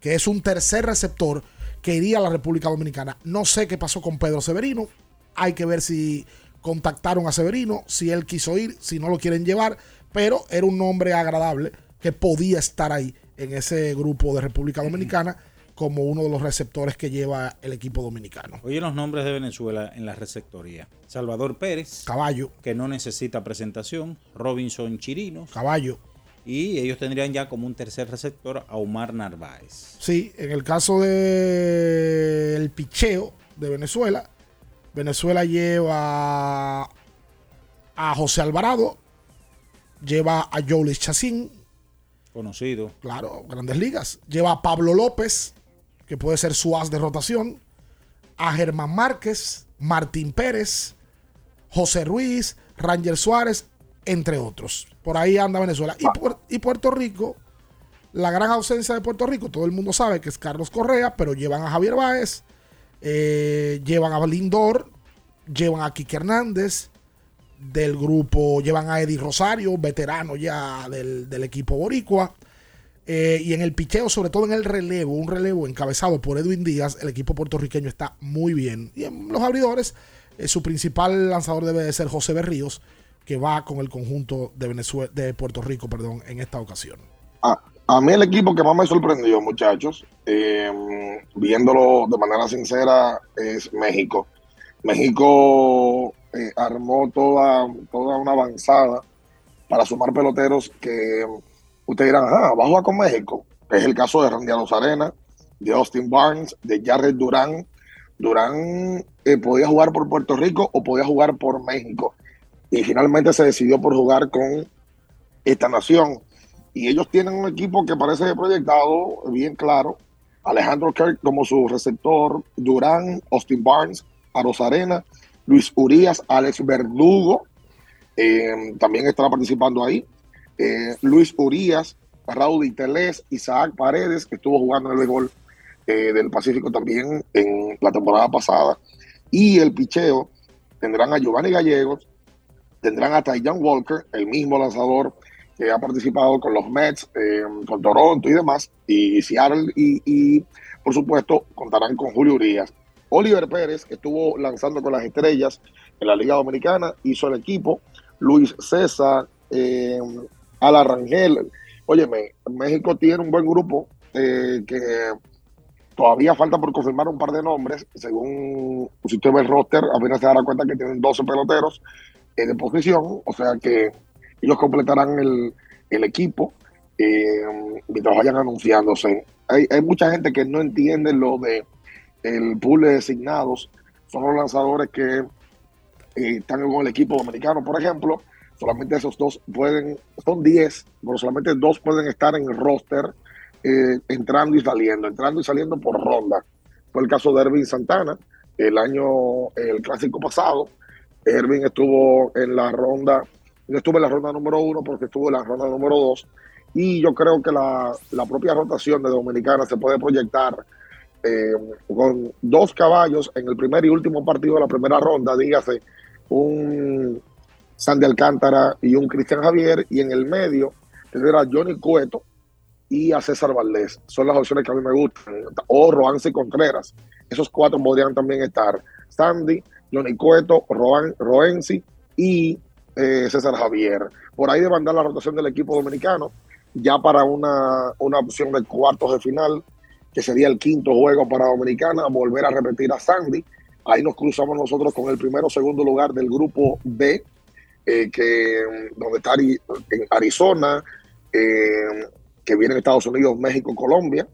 Speaker 12: que es un tercer receptor que iría a la República Dominicana. No sé qué pasó con Pedro Severino, hay que ver si contactaron a Severino, si él quiso ir, si no lo quieren llevar, pero era un nombre agradable que podía estar ahí en ese grupo de República Dominicana como uno de los receptores que lleva el equipo dominicano.
Speaker 2: Oye los nombres de Venezuela en la receptoría. Salvador Pérez.
Speaker 12: Caballo.
Speaker 2: Que no necesita presentación. Robinson Chirinos.
Speaker 12: Caballo.
Speaker 2: Y ellos tendrían ya como un tercer receptor a Omar Narváez.
Speaker 12: Sí, en el caso del picheo de Venezuela, Venezuela lleva a José Alvarado, lleva a Jolis Chacín.
Speaker 2: Conocido.
Speaker 12: Claro, grandes ligas. Lleva a Pablo López, que puede ser su as de rotación. A Germán Márquez, Martín Pérez, José Ruiz, Ranger Suárez, entre otros. Por ahí anda Venezuela. Y, y Puerto Rico, la gran ausencia de Puerto Rico, todo el mundo sabe que es Carlos Correa, pero llevan a Javier Báez, eh, llevan a Lindor, llevan a Kike Hernández del grupo, llevan a Eddie Rosario, veterano ya del, equipo boricua. Eh, y en el picheo, sobre todo en el relevo, un relevo encabezado por Edwin Díaz, el equipo puertorriqueño está muy bien. Y en los abridores, eh, su principal lanzador debe de ser José Berríos, que va con el conjunto de Venezuela, de Puerto Rico, perdón, en esta ocasión.
Speaker 14: Ah, a mí el equipo que más me sorprendió, muchachos, eh, viéndolo de manera sincera, es México. México armó toda, toda una avanzada para sumar peloteros que ustedes dirán, ah, va a con México. Es el caso de Randy Arena, de Austin Barnes, de Jared Durán. Durán eh, podía jugar por Puerto Rico o podía jugar por México. Y finalmente se decidió por jugar con esta nación y ellos tienen un equipo que parece proyectado bien claro. Alejandro Kirk como su receptor, Durán, Austin Barnes, Arena, Luis Urias, Alex Verdugo, eh, también estará participando ahí. Eh, Luis Urias, Raúl Teles, Isaac Paredes, que estuvo jugando en el béisbol eh, del Pacífico también en la temporada pasada. Y el picheo tendrán a Giovanni Gallegos, tendrán a Taiyan Walker, el mismo lanzador que ha participado con los Mets, eh, con Toronto y demás, y Seattle, y, por supuesto contarán con Julio Urias. Oliver Pérez, que estuvo lanzando con las estrellas en la Liga Dominicana, hizo el equipo. Luis César, eh, Ala Rangel. Óyeme, México tiene un buen grupo eh, que todavía falta por confirmar un par de nombres. Según si usted ve el roster, apenas se dará cuenta que tienen 12 peloteros de posición, o sea que ellos completarán el, equipo eh, mientras vayan anunciándose. Hay, mucha gente que no entiende lo de el pool de designados. Son los lanzadores que eh, están con el equipo dominicano, por ejemplo. Solamente esos dos pueden, son 10, pero solamente dos pueden estar en roster eh, entrando y saliendo, entrando y saliendo por ronda. Fue el caso de Ervin Santana, el año, el clásico pasado. Ervin estuvo en la ronda yo estuve en la ronda número uno porque estuve en la ronda número dos. Y yo creo que la, propia rotación de Dominicana se puede proyectar eh, con dos caballos en el primer y último partido de la primera ronda, dígase un Sandy Alcántara y un Cristian Javier, y en el medio tener a Johnny Cueto y a César Valdés. Son las opciones que a mí me gustan. O Roansi Contreras. Esos cuatro podrían también estar. Sandy, Johnny Cueto, Roan, y eh, César Javier. Por ahí debe andar la rotación del equipo dominicano, ya para una, una opción de cuartos de final, que sería el quinto juego para Dominicana, volver a repetir a Sandy. Ahí nos cruzamos nosotros con el primero o segundo lugar del grupo B. eh, que donde está en Arizona, eh, que viene en Estados Unidos, México, Colombia,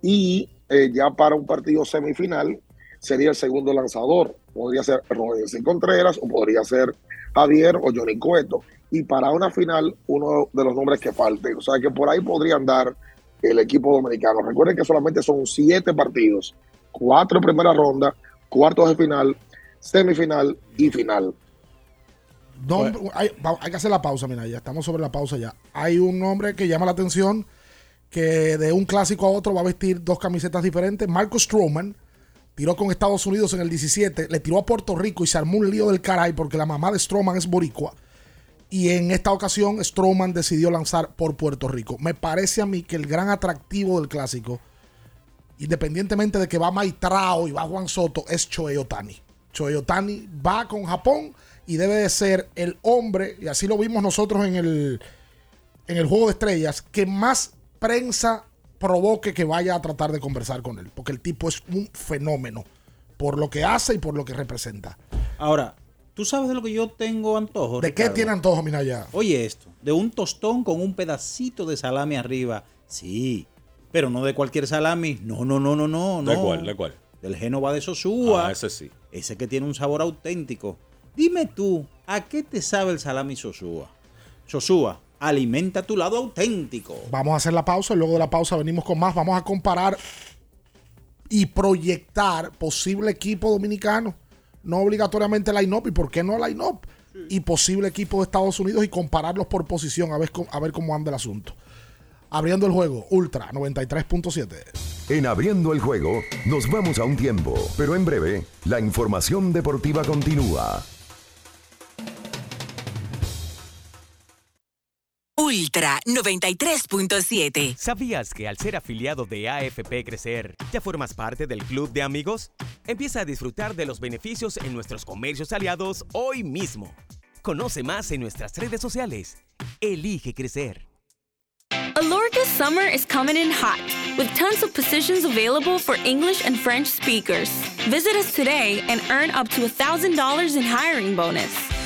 Speaker 14: y eh, ya para un partido semifinal sería el segundo lanzador. Podría ser Robinson Contreras o podría ser Javier o Johnny Cueto. Y para una final, uno de los nombres que falte. O sea que por ahí podrían dar el equipo dominicano. Recuerden que solamente son siete partidos, cuatro en primera ronda, cuartos de final, semifinal y final.
Speaker 12: Nombre- hay, hay que hacer la pausa, mira, ya estamos sobre la pausa ya. Hay un nombre que llama la atención que de un clásico a otro va a vestir dos camisetas diferentes. Marcus Stroman tiró con Estados Unidos en el 17, le tiró a Puerto Rico y se armó un lío del caray porque la mamá de Stroman es boricua. Y en esta ocasión Stroman decidió lanzar por Puerto Rico. Me parece a mí que el gran atractivo del clásico, independientemente de que va Maitrao y va Juan Soto, es Choei Otani. Choei Otani va con Japón y debe de ser el hombre, y así lo vimos nosotros en el, en el Juego de Estrellas, que más prensa provoque que vaya a tratar de conversar con él. Porque el tipo es un fenómeno por lo que hace y por lo que representa.
Speaker 2: Ahora, ¿tú sabes de lo que yo tengo antojo?
Speaker 12: ¿De qué tiene antojo, Minaya?
Speaker 2: Oye esto, de un tostón con un pedacito de salami arriba. Sí, pero no de cualquier salami. No, no, no, no, no.
Speaker 13: ¿De
Speaker 2: no.
Speaker 13: cuál? ¿De cuál?
Speaker 2: Del Génova de Sosúa.
Speaker 13: Ah, ese sí.
Speaker 2: Ese que tiene un sabor auténtico. Dime tú, ¿a qué te sabe el salami Sosúa? Sosúa, alimenta tu lado auténtico.
Speaker 12: Vamos a hacer la pausa y luego de la pausa venimos con más. Vamos a comparar y proyectar posible equipo dominicano. No obligatoriamente line-up. ¿Y por qué no line-up? Y posible equipo de Estados Unidos y compararlos por posición a ver, cómo- a ver cómo anda el asunto. Abriendo el juego, Ultra 93.7.
Speaker 1: En abriendo el juego, nos vamos a un tiempo, pero en breve, la información deportiva continúa.
Speaker 19: Ultra 93.7.
Speaker 20: ¿Sabías que al ser afiliado de AFP Crecer, ya formas parte del club de amigos? Empieza a disfrutar de los beneficios en nuestros comercios aliados hoy mismo. Conoce más en nuestras redes sociales. Elige crecer.
Speaker 11: Alorca's summer is coming in hot, with tons of positions available for English and French speakers. Visit us today and earn up to $1,000 in hiring bonus.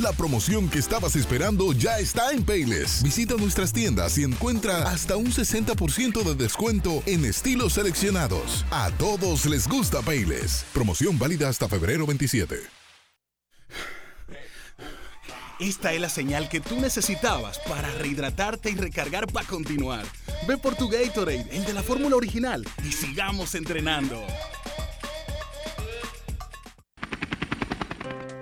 Speaker 21: La promoción que estabas esperando ya está en Payless. Visita nuestras tiendas y encuentra hasta un 60% de descuento en estilos seleccionados. A todos les gusta Payless. Promoción válida hasta febrero 27.
Speaker 8: Esta es la señal que tú necesitabas para rehidratarte y recargar para continuar. Ve por tu Gatorade, el de la fórmula original, y sigamos entrenando.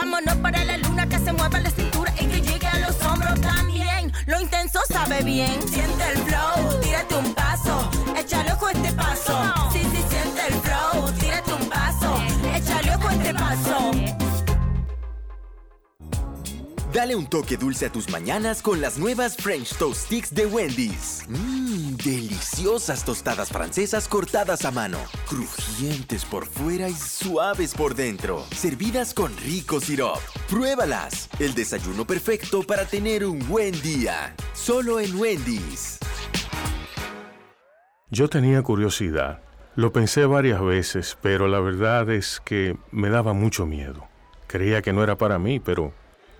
Speaker 19: Vámonos para la luna que se mueva la cintura y que llegue a los hombros también. Lo intenso sabe bien. Siente el flow. Tírate un paso. Échale ojo este
Speaker 22: Dale un toque dulce a tus mañanas con las nuevas French Toast Sticks de Wendy's. Mmm, deliciosas tostadas francesas cortadas a mano, crujientes por fuera y suaves por dentro, servidas con rico sirop. Pruébalas, el desayuno perfecto para tener un buen día. Solo en Wendy's.
Speaker 23: Yo tenía curiosidad. Lo pensé varias veces, pero la verdad es que me daba mucho miedo. Creía que no era para mí, pero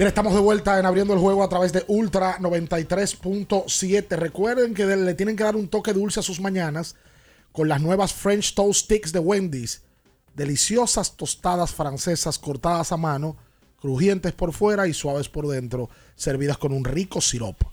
Speaker 12: Bien, estamos de vuelta en abriendo el juego a través de Ultra 93.7. Recuerden que le tienen que dar un toque dulce a sus mañanas con las nuevas French Toast Sticks de Wendy's. Deliciosas tostadas francesas cortadas a mano, crujientes por fuera y suaves por dentro, servidas con un rico sirope.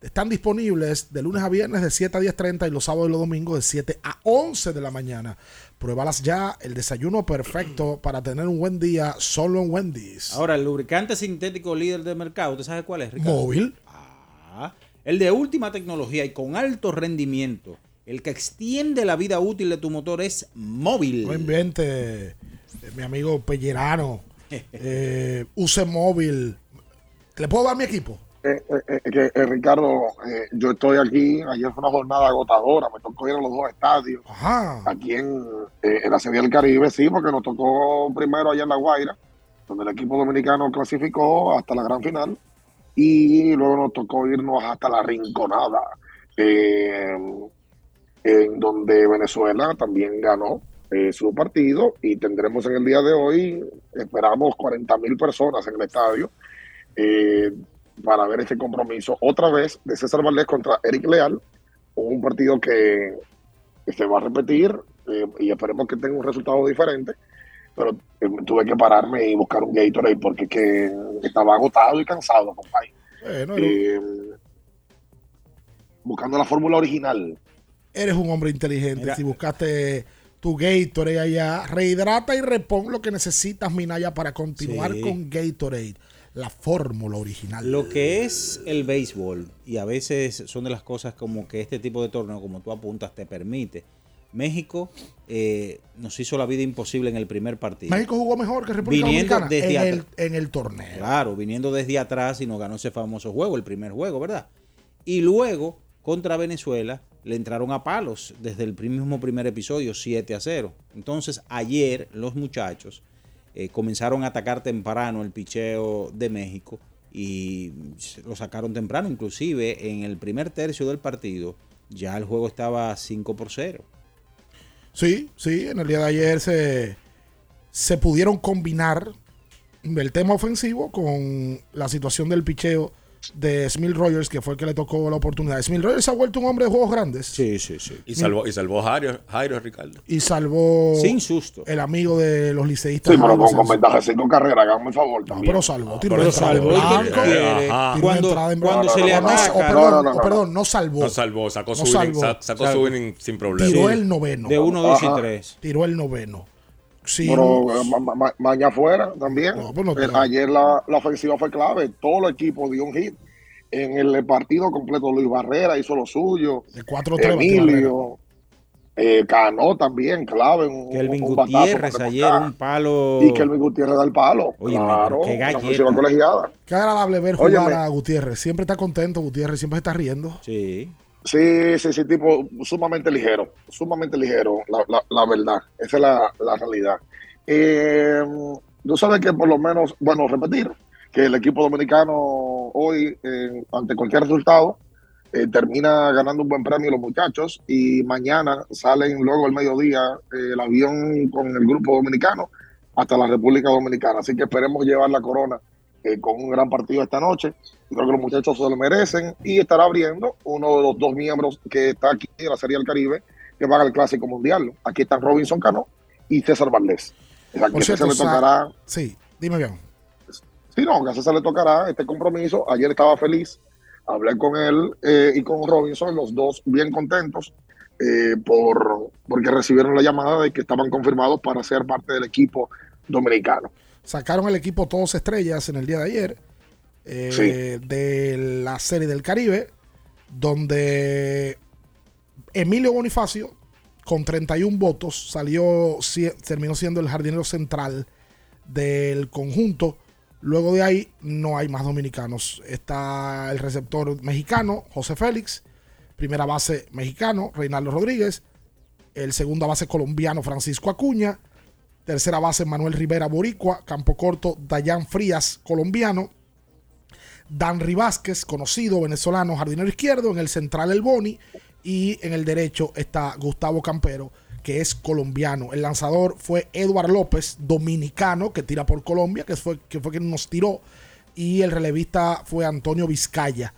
Speaker 12: Están disponibles de lunes a viernes de 7 a 10.30 y los sábados y los domingos de 7 a 11 de la mañana. Pruébalas ya, el desayuno perfecto para tener un buen día solo en Wendy's.
Speaker 2: Ahora, el lubricante sintético líder del mercado, ¿usted sabe cuál es, Ricardo?
Speaker 12: Móvil.
Speaker 2: Ah, el de última tecnología y con alto rendimiento. El que extiende la vida útil de tu motor es móvil.
Speaker 12: No invente, eh, mi amigo Pellerano. eh, use móvil. ¿Le puedo dar mi equipo?
Speaker 14: Eh, eh, eh, que, eh, Ricardo, eh, yo estoy aquí, ayer fue una jornada agotadora, me tocó ir a los dos estadios, aquí en, eh, en la Serie del Caribe, sí, porque nos tocó primero allá en La Guaira, donde el equipo dominicano clasificó hasta la gran final, y luego nos tocó irnos hasta la Rinconada, eh, en donde Venezuela también ganó su partido, y tendremos en el día de hoy, esperamos 40 mil personas en el estadio, eh, para ver este compromiso otra vez de César Valdés contra Eric Leal, un partido que, que se va a repetir eh, y esperemos que tenga un resultado diferente, pero eh, tuve que pararme y buscar un Gatorade porque que estaba agotado y cansado, compadre.
Speaker 12: Bueno,
Speaker 14: Eh, buscando la fórmula original.
Speaker 12: Eres un hombre inteligente.
Speaker 14: Mira.
Speaker 12: Si buscaste tu Gatorade allá, rehidrata y repon lo que necesitas, Minaya, para continuar
Speaker 2: Sí.
Speaker 12: con Gatorade. La fórmula original.
Speaker 2: Lo que es el béisbol, y a veces son de las cosas como que este tipo de torneo, como tú apuntas, te permite. México eh, nos hizo la vida imposible en el primer partido.
Speaker 12: México jugó mejor que República
Speaker 2: Viniendo
Speaker 12: Dominicana
Speaker 2: desde
Speaker 12: en el, en el torneo.
Speaker 2: Claro, viniendo desde atrás y nos ganó ese famoso juego, el primer juego, ¿verdad? Y luego, contra Venezuela, le entraron a palos desde el mismo primer episodio, 7 a 0. Entonces, ayer los muchachos eh, comenzaron a atacar temprano el picheo de México y lo sacaron temprano, inclusive en el primer tercio del partido, ya el juego estaba 5 por 0.
Speaker 12: Sí, sí, en el día de ayer se, se pudieron combinar el tema ofensivo con la situación del picheo de Smith Rogers, que fue el que le tocó la oportunidad. Smith Rogers se ha vuelto un hombre de juegos grandes.
Speaker 2: Sí, sí, sí.
Speaker 13: Y salvó, y salvó Jairo, Jairo Ricardo.
Speaker 12: Y salvó
Speaker 2: Sin susto.
Speaker 12: el amigo de los liceístas.
Speaker 14: Sí, pero con, con ventaja de cinco carreras, háganme el favor también.
Speaker 12: pero salvó,
Speaker 14: No,
Speaker 12: tiró
Speaker 14: pero salvó.
Speaker 13: Ajá.
Speaker 12: Tiró una
Speaker 2: Cuando-
Speaker 12: entrada en
Speaker 2: cuando se le
Speaker 12: No,
Speaker 2: ataca-
Speaker 12: o perdón,
Speaker 14: No, no, no,
Speaker 12: o
Speaker 14: no.
Speaker 12: perdón, no salvó.
Speaker 13: No salvó, sacó,
Speaker 12: No
Speaker 13: su, inning,
Speaker 12: salvó.
Speaker 13: sa- sacó
Speaker 2: Salvó.
Speaker 13: su inning sin problema.
Speaker 12: Tiró el noveno.
Speaker 2: De 1, 2 y
Speaker 14: Ajá.
Speaker 2: 3.
Speaker 12: Tiró el noveno. Sí,
Speaker 14: Pero eh, ma- ma- mañana afuera también.
Speaker 12: pues no te
Speaker 14: Eh, Ayer la, la ofensiva fue clave. Todo el equipo dio un hit. En el partido completo, Luis Barrera hizo lo suyo.
Speaker 12: De 4-3
Speaker 14: Emilio. Eh, Cano también, clave. Un,
Speaker 2: Kelvin
Speaker 14: un
Speaker 2: Gutiérrez ayer, un palo.
Speaker 14: Y Kelvin Gutiérrez da el palo.
Speaker 2: Oye,
Speaker 14: claro,
Speaker 2: qué galleta.
Speaker 14: colegiada.
Speaker 12: Qué agradable ver jugar
Speaker 14: Óyeme.
Speaker 12: a Gutiérrez. Siempre está contento Gutiérrez, siempre está riendo.
Speaker 2: Sí.
Speaker 14: Sí, sí, sí, tipo sumamente ligero, sumamente ligero, la, la, la verdad, esa es la, realidad. Eh, tú sabes que por lo menos, bueno, repetir, que el equipo dominicano hoy, ante cualquier resultado, eh, termina ganando un buen premio los muchachos y mañana salen luego el mediodía eh, el avión con el grupo dominicano hasta la República Dominicana. Así que esperemos llevar la corona eh, con un gran partido esta noche. Creo que los muchachos se lo merecen y estará abriendo uno de los dos miembros que está aquí en la Serie del Caribe, que van al Clásico Mundial. Aquí están Robinson Cano y César Valdés. O sea, que
Speaker 12: cierto,
Speaker 14: le tocará
Speaker 12: Sí, dime bien.
Speaker 14: Sí, no, que a César le tocará este compromiso. Ayer estaba feliz, hablé con él eh, y con Robinson, los dos bien contentos eh, por porque recibieron la llamada de que estaban confirmados para ser parte del equipo dominicano.
Speaker 12: Sacaron el equipo todos estrellas en el día de ayer eh, de la Serie del Caribe, donde Emilio Bonifacio, con 31 votos, salió, terminó siendo el jardinero central del conjunto. Luego de ahí no hay más dominicanos. Está el receptor mexicano, José Félix, primera base mexicano, Reinaldo Rodríguez, el segunda base colombiano, Francisco Acuña, tercera base Manuel Rivera Boricua, campo corto Dayan Frías, colombiano, Dan Vázquez, conocido venezolano, jardinero izquierdo, en el central El Boni. Y en el derecho está Gustavo Campero, que es colombiano. El lanzador fue Eduard López, dominicano, que tira por Colombia, que fue, que fue quien nos tiró. Y el relevista fue Antonio Vizcaya,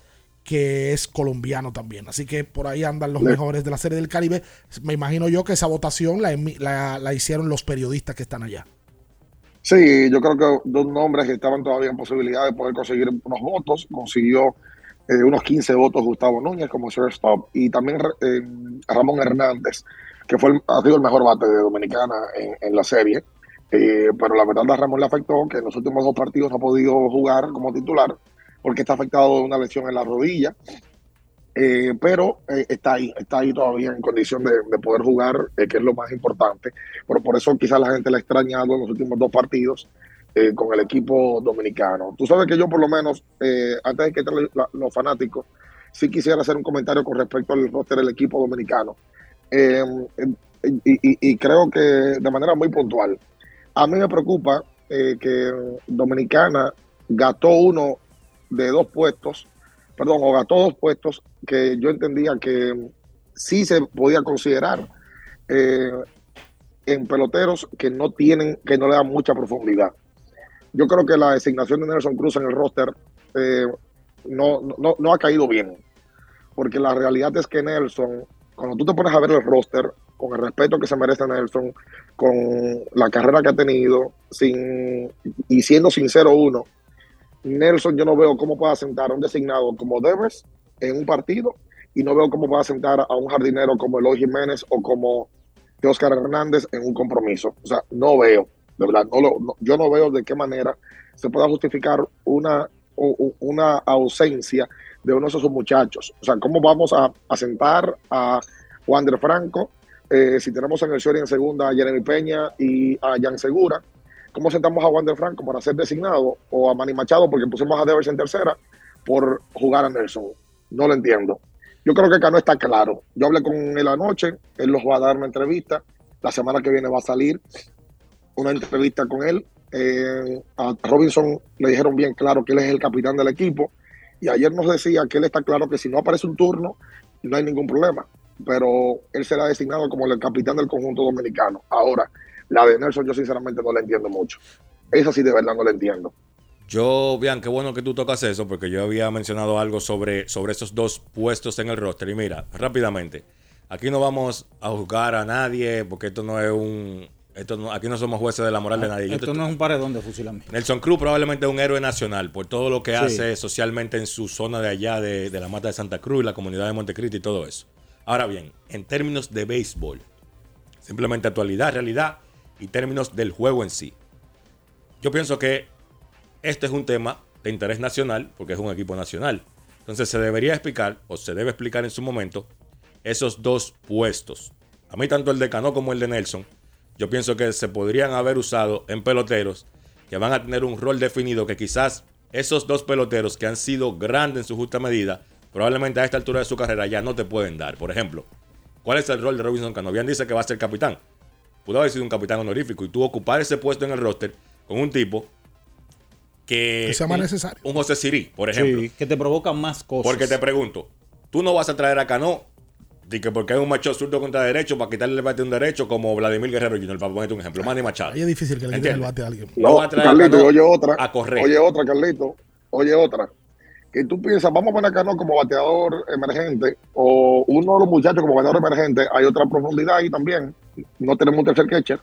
Speaker 12: que es colombiano también. Así que por ahí andan los mejores de la Serie del Caribe. Me imagino yo que esa votación la, la- la hicieron los periodistas que están allá.
Speaker 14: Sí, yo creo que dos nombres que estaban todavía en posibilidad de poder conseguir unos votos. Consiguió eh, unos 15 votos Gustavo Núñez como shortstop y también eh, Ramón Hernández, que fue el- ha sido el mejor bate de Dominicana en, en la serie. Eh, pero la verdad a Ramón le afectó que en los últimos dos partidos ha podido jugar como titular porque está afectado de una lesión en la rodilla. Eh, pero eh, está ahí, está ahí todavía en condición de, de poder jugar, eh, que es lo más importante. Pero por eso quizás la gente le ha extrañado en los últimos dos partidos con el equipo dominicano. Tú sabes que yo por lo menos, antes de que entren los fanáticos, sí quisiera hacer un comentario con respecto al roster del equipo dominicano. Y, y- creo que de manera muy puntual. A mí me preocupa que Dominicana gastó uno de dos puestos, perdón, o gastó dos puestos que yo entendía que sí se podía considerar eh, en peloteros que no tienen, que no le dan mucha profundidad. Yo creo que la designación de Nelson Cruz en el roster eh, no, no, no ha caído bien, porque la realidad es que Nelson, cuando tú te pones a ver el roster, con el respeto que se merece Nelson, con la carrera que ha tenido, sin, y siendo sincero uno, Nelson yo no veo cómo pueda sentar a un designado como Devers en un partido y no veo cómo pueda sentar a un jardinero como Eloy Jiménez o como Oscar Hernández en un compromiso. O sea, no veo, de verdad, no lo, yo no veo de qué manera se pueda justificar una, una ausencia de uno de esos muchachos. O sea, ¿cómo vamos a, sentar a Wander Franco eh, si tenemos en el short en segunda a Jeremy Peña y a Jan Segura? ¿Cómo sentamos a Wander Franco para ser designado o a Manny Machado porque pusimos a Devers en tercera por jugar a Nelson? No lo entiendo. Yo creo que acá no está claro. Yo hablé con él anoche, él nos va a dar una entrevista. La semana que viene va a salir una entrevista con él. Eh, a Robinson le dijeron bien claro que él es el capitán del equipo. Y ayer nos decía que él está claro que si no aparece un turno, no hay ningún problema. Pero él será designado como el capitán del conjunto dominicano. Ahora, la de Nelson yo sinceramente no la entiendo mucho. Esa sí de verdad no la entiendo.
Speaker 13: Yo, bien, qué bueno que tú tocas eso, porque yo había mencionado algo sobre, sobre esos dos puestos en el roster. Y mira, rápidamente, aquí no vamos a juzgar a nadie, porque esto no es un. Esto no- aquí no somos jueces de la moral de nadie. Yo
Speaker 2: Esto
Speaker 13: te-
Speaker 2: no es un paredón de fusilamiento.
Speaker 13: Nelson Cruz probablemente es un héroe nacional por todo lo que
Speaker 2: Sí.
Speaker 13: hace socialmente en su zona de allá, de, de la Mata de Santa Cruz, la comunidad de Montecristi y todo eso. Ahora bien, en términos de béisbol, simplemente actualidad, realidad y términos del juego en sí. Yo pienso que este es un tema de interés nacional porque es un equipo nacional. Entonces se debería explicar, o se debe explicar en su momento, esos dos puestos. A mí tanto el de Cano como el de Nelson, yo pienso que se podrían haber usado en peloteros que van a tener un rol definido que quizás esos dos peloteros que han sido grandes en su justa medida, probablemente a esta altura de su carrera ya no te pueden dar. Por ejemplo, ¿cuál es el rol de Robinson Cano? Bien dice que va a ser capitán. Pudo haber sido un capitán honorífico y tuvo ocupar ese puesto en el roster con un tipo que...
Speaker 12: Que sea más
Speaker 13: un-
Speaker 12: necesario.
Speaker 13: Un José Siri, por ejemplo.
Speaker 2: Sí, que te provocan más cosas.
Speaker 13: Porque te pregunto, tú no vas a traer a Cano de que porque es un macho zurdo contra derecho para quitarle el bate a un derecho como Vladimir Guerrero Jr., para ponerte un ejemplo, Manny Machado.
Speaker 12: Ahí es difícil que le quiten el
Speaker 13: ¿Entiendes?
Speaker 12: bate a alguien.
Speaker 13: No
Speaker 14: No,
Speaker 13: va a traer a
Speaker 14: Carlito, y
Speaker 13: Cano
Speaker 14: oye otra.
Speaker 13: a correr.
Speaker 14: Oye otra, Carlito. Oye otra. que tú piensas, vamos a poner a Cano como bateador emergente o uno de los muchachos como bateador emergente, hay otra profundidad ahí también. No tenemos un tercer catcher.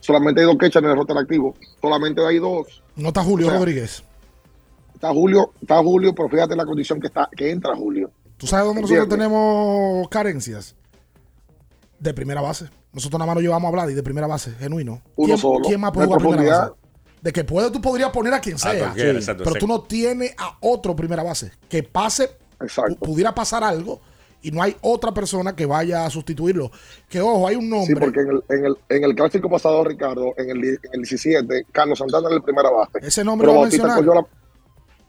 Speaker 14: Solamente hay dos catchers en el roster activo. Solamente hay dos.
Speaker 12: No está Julio
Speaker 14: O sea,
Speaker 12: Rodríguez.
Speaker 14: Está Julio, está Julio, pero fíjate la condición que está, que entra Julio.
Speaker 12: ¿Tú sabes dónde nosotros
Speaker 14: ¿Entiendes?
Speaker 12: tenemos carencias? De primera base. Nosotros nada más nos llevamos a hablar y de primera base, genuino.
Speaker 14: Uno
Speaker 12: ¿Quién,
Speaker 14: solo.
Speaker 12: quién más puede
Speaker 14: De
Speaker 12: jugar primera base? De que puede, tú podrías poner a quien sea. Sí. pero tú no tienes a otro primera base. Que pase, pu- pudiera pasar algo y no hay otra persona que vaya a sustituirlo. Que ojo, hay un
Speaker 14: Sí,
Speaker 12: nombre.
Speaker 14: porque en el, en el, en el clásico pasado, Ricardo, en el, en el 17, Carlos Santana era el primera base.
Speaker 12: Ese nombre
Speaker 14: pero
Speaker 12: lo va a
Speaker 14: Batista
Speaker 12: mencionar.
Speaker 14: cogió la,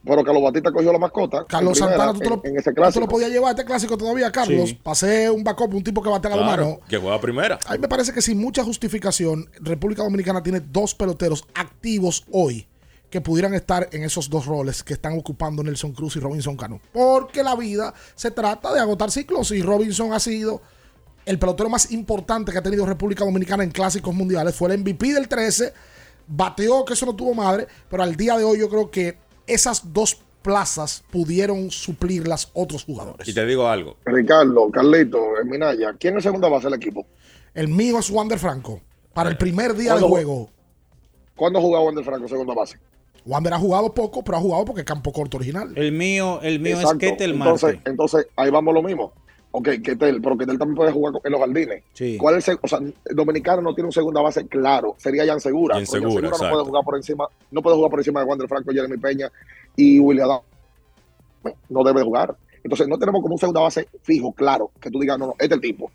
Speaker 14: Pero Carlos Batista cogió la mascota.
Speaker 12: Carlos
Speaker 14: en primera,
Speaker 12: Santana, tú te, lo,
Speaker 14: en, en ese
Speaker 12: tú te
Speaker 14: clásico.
Speaker 12: lo podías llevar a este clásico todavía, Carlos.
Speaker 13: Sí.
Speaker 12: Pasé un backup, un tipo que batea a la
Speaker 13: Claro,
Speaker 12: mano.
Speaker 13: que juega primera.
Speaker 12: A mí me parece que sin mucha justificación, República Dominicana tiene dos peloteros activos hoy que pudieran estar en esos dos roles que están ocupando Nelson Cruz y Robinson Cano. Porque la vida se trata de agotar ciclos y Robinson ha sido el pelotero más importante que ha tenido República Dominicana en clásicos mundiales. Fue el MVP del 13, bateó que eso no tuvo madre, pero al día de hoy yo creo que esas dos plazas pudieron suplir las otros jugadores.
Speaker 13: Y te digo algo.
Speaker 14: Ricardo, Carlito, Minaya, ¿quién es segunda base del equipo?
Speaker 12: El mío es Wander Franco. Para el primer día de
Speaker 14: ¿Cuándo-
Speaker 12: juego.
Speaker 14: ¿Cuándo jugaba Wander Franco segunda base?
Speaker 12: Wander ha jugado poco, pero ha jugado porque es campo corto original.
Speaker 2: El mío, el mío
Speaker 14: Exacto.
Speaker 2: es Ketel
Speaker 14: entonces,
Speaker 2: Marte.
Speaker 14: entonces, ahí vamos lo mismo. Ok, Ketel, pero Ketel también puede jugar en los jardines.
Speaker 2: Sí.
Speaker 14: ¿Cuál es el, o sea, el dominicano no tiene un segunda base claro, sería Jan Segura.
Speaker 13: Jan Segura,
Speaker 14: no puede jugar por encima, no puede jugar por encima de Wander Franco, Jeremy Peña y William Adams. No debe jugar. Entonces no tenemos como un segunda base fijo, claro, que tú digas, no, no, este es el tipo.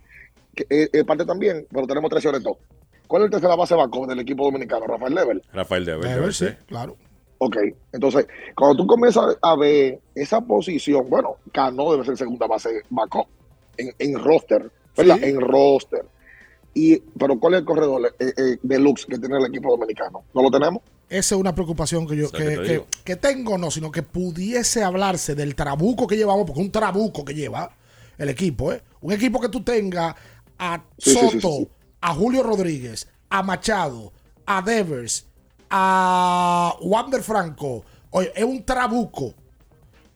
Speaker 14: Que, eh, eh, parte también, pero tenemos tres sobre todo. ¿Cuál es el tercera base backup del equipo dominicano? Rafael Level.
Speaker 13: Rafael
Speaker 12: ver, sí, claro.
Speaker 14: Ok, entonces, cuando tú comienzas a ver esa posición, bueno, Cano debe ser segunda base backup en, en roster, ¿verdad?
Speaker 12: Sí.
Speaker 14: En roster. Y, pero ¿cuál es el corredor eh, eh, deluxe que tiene el equipo dominicano? ¿No lo tenemos?
Speaker 12: Esa es una preocupación que yo que,
Speaker 14: que te
Speaker 12: que-
Speaker 14: digo.
Speaker 12: que tengo, no, sino que pudiese hablarse del trabuco que llevamos, porque un trabuco que lleva el equipo, ¿eh? Un equipo que tú tengas a
Speaker 14: Sí,
Speaker 12: Soto,
Speaker 14: sí, sí, sí.
Speaker 12: a Julio Rodríguez, a Machado, a Devers, a Wander Franco. Oye, es un trabuco,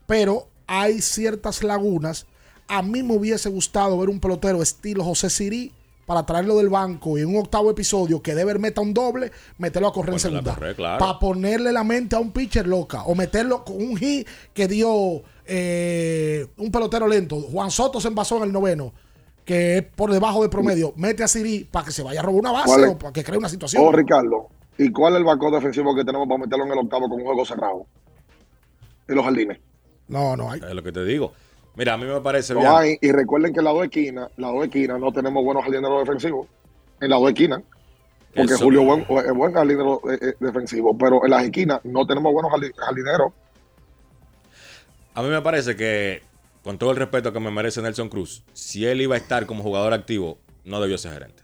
Speaker 12: pero hay ciertas lagunas. A mí me hubiese gustado ver un pelotero estilo José Sirí para traerlo del banco y en un octavo episodio que Dever meta un doble, meterlo a correr en segunda.
Speaker 13: claro.
Speaker 12: Para ponerle la mente a un pitcher loca o meterlo con un hit que dio eh, un pelotero lento. Juan Soto se envasó en el noveno, que es por debajo de promedio. Mete a Siri para que se vaya a robar una base o para que cree una situación.
Speaker 14: Oh, Ricardo, ¿y cuál es el backup defensivo que tenemos para meterlo en el octavo con un juego cerrado? En los jardines.
Speaker 12: No, no hay.
Speaker 13: Es lo que te digo. Mira, a mí me parece
Speaker 14: No
Speaker 13: bien.
Speaker 14: hay, y recuerden que en las dos esquinas, las dos esquinas no tenemos buenos jardineros defensivos. En las dos esquinas. Porque
Speaker 13: Eso.
Speaker 14: Julio es buen, es buen jardinero eh, eh, defensivo, pero en las esquinas no tenemos buenos jardi- jardineros.
Speaker 13: A mí me parece que, con todo el respeto que me merece Nelson Cruz, si él iba a estar como jugador activo, no debió ser gerente.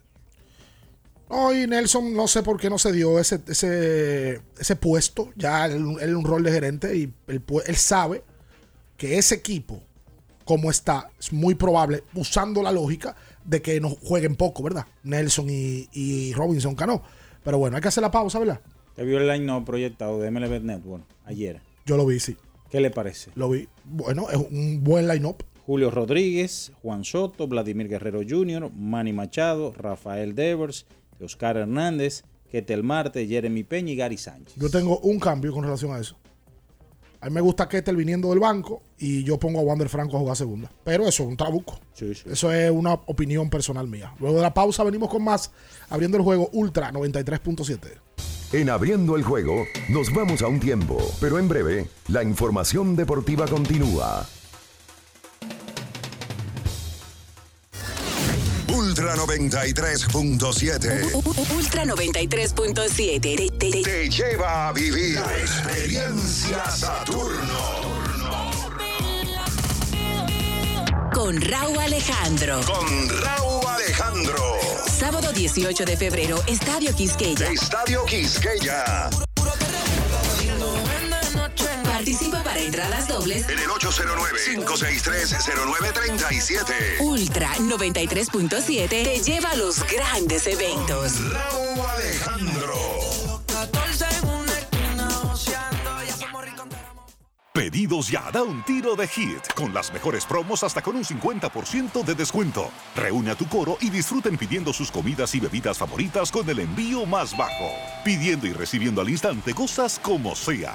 Speaker 12: No, y Nelson no sé por qué no se dio ese, ese, ese puesto, ya él, él un rol de gerente y él, él sabe que ese equipo, como está, es muy probable, usando la lógica de que no jueguen poco, ¿verdad? Nelson y, y Robinson Cano. Pero bueno, hay que hacer la pausa, ¿verdad?
Speaker 2: Te vio el line proyectado de MLB Network ayer.
Speaker 12: Yo lo vi, sí.
Speaker 2: ¿Qué le parece?
Speaker 12: Lo vi. Bueno, es un buen line-up.
Speaker 2: Julio Rodríguez, Juan Soto, Vladimir Guerrero Jr., Manny Machado, Rafael Devers, Oscar Hernández, Ketel Marte, Jeremy Peña y Gary Sánchez.
Speaker 12: Yo tengo un cambio con relación a eso. A mí me gusta Ketel viniendo del banco y yo pongo a Wander Franco a jugar segunda. Pero eso es un trabuco. Eso es una opinión personal mía. Luego de la pausa venimos con más, abriendo el juego Ultra 93.7.
Speaker 1: En abriendo el juego, nos vamos a un tiempo, pero en breve, la información deportiva continúa.
Speaker 3: Ultra 93.7
Speaker 19: Ultra 93.7 te, te- te-
Speaker 3: te lleva a vivir la experiencia Saturno.
Speaker 19: con Raúl Alejandro.
Speaker 3: Con Raúl Alejandro.
Speaker 19: Sábado 18 de febrero, Estadio Quisqueya.
Speaker 3: Estadio Quisqueya.
Speaker 19: Participa para entradas dobles.
Speaker 3: En el 809-563-0937.
Speaker 19: Ultra 93.7 te lleva a los grandes eventos.
Speaker 3: Raúl
Speaker 24: Alejandro.
Speaker 3: Pedido
Speaker 4: Pedidos ya, da un tiro de hit, con las mejores promos hasta con un 50% de descuento. Reúne a tu coro y disfruten pidiendo sus comidas y bebidas favoritas con el envío más bajo. Pidiendo y recibiendo al instante cosas como sea.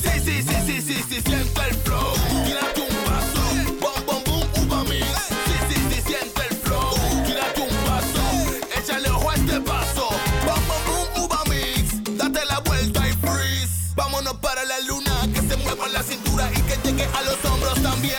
Speaker 25: Sí, sí, sí, sí, sí, sí, siente el flow. Tírate un paso. Bom, bom, boom, uva mix. Sí, sí, sí, siente el flow. Tírate un paso. Échale ojo a este paso. Bom, bom, boom, uva mix. Date la vuelta y freeze. Vámonos para la luna. Que se mueva la cintura y que llegue a los hombros también.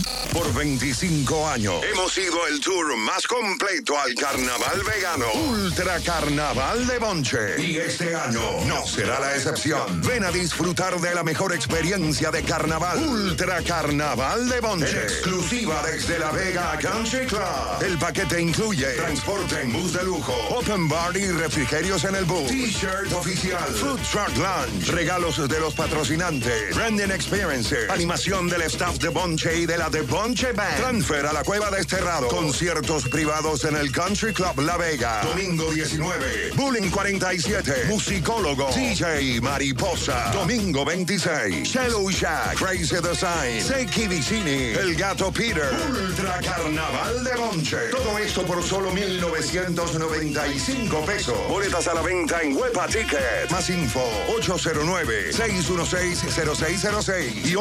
Speaker 3: Por 25 años hemos sido el tour más completo al carnaval vegano. Ultra Carnaval de Bonche. Y este año no será la excepción. Ven a disfrutar de la mejor experiencia de carnaval. Ultra Carnaval de Bonche. Exclusiva desde La Vega Country Club. El paquete incluye transporte en bus de lujo, open bar y refrigerios en el bus, t-shirt oficial, food truck lunch, regalos de los patrocinantes, branding experiences, animación del staff de Bonche y de la de Bonche Band, transfer a la Cueva Desterrado, conciertos privados en el Country Club La Vega, domingo 19, Bullying 47, musicólogo, DJ Mariposa, domingo 26, Shello Shack, Crazy the Sign, Seiki Vicini, El Gato Peter, Ultra Carnaval de Bonche. Todo esto por solo 1,995 pesos. Boletas a la venta en Huepa Ticket. Más info 809-616-0606 y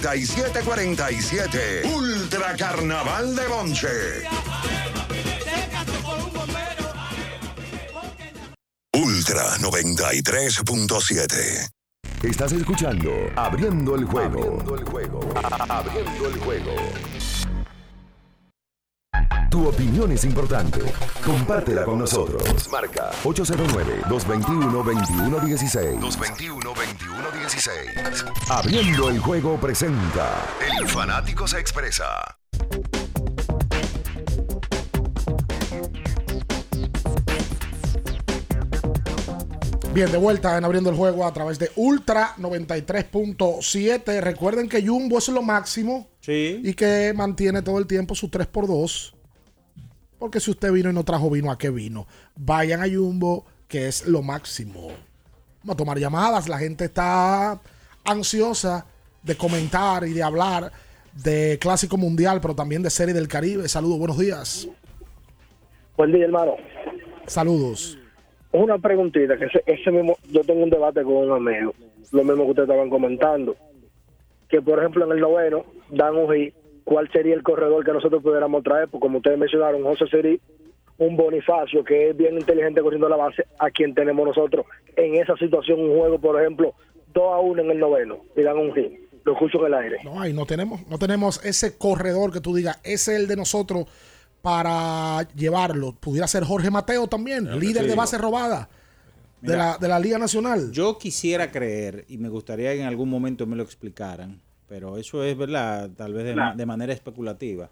Speaker 3: 829-697-4747. Ultra Carnaval de Bonche. Ultra 93.7.
Speaker 1: Estás escuchando Abriendo el juego. Abriendo el juego. Abriendo el juego. Tu opinión es importante. Compártela con nosotros. Marca 809-221-2116. 221-2116. Abriendo el juego presenta. El fanático se expresa.
Speaker 12: Bien, de vuelta en abriendo el juego a través de Ultra 93.7. Recuerden que Jumbo es lo máximo y que mantiene todo el tiempo su 3x2. Porque si usted vino y no trajo vino, ¿a qué vino? Vayan a Jumbo, que es lo máximo. Vamos a tomar llamadas. La gente está ansiosa de comentar y de hablar de Clásico Mundial, pero también de Serie del Caribe. Saludos, buenos días.
Speaker 26: Buen día, hermano.
Speaker 12: Saludos.
Speaker 26: Una preguntita, que ese, ese mismo, yo tengo un debate con un amigo, lo mismo que ustedes estaban comentando, que por ejemplo en el noveno dan un hit, ¿cuál sería el corredor que nosotros pudiéramos traer? Pues como ustedes mencionaron, José Siri, un Bonifacio que es bien inteligente corriendo la base, a quien tenemos nosotros en esa situación, un juego, por ejemplo, 2 a 1 en el noveno y dan un hit. Lo escucho en el aire.
Speaker 12: No hay, no tenemos, no tenemos ese corredor que tú digas, ese es el de nosotros para llevarlo. Pudiera ser Jorge Mateo también, líder
Speaker 2: sí.
Speaker 12: de base robada de,
Speaker 2: Mira.
Speaker 12: la, de la Liga Nacional.
Speaker 2: Yo quisiera creer, y me gustaría que en algún momento me lo explicaran, pero eso es verdad, tal vez de,
Speaker 26: Claro.
Speaker 2: de manera especulativa,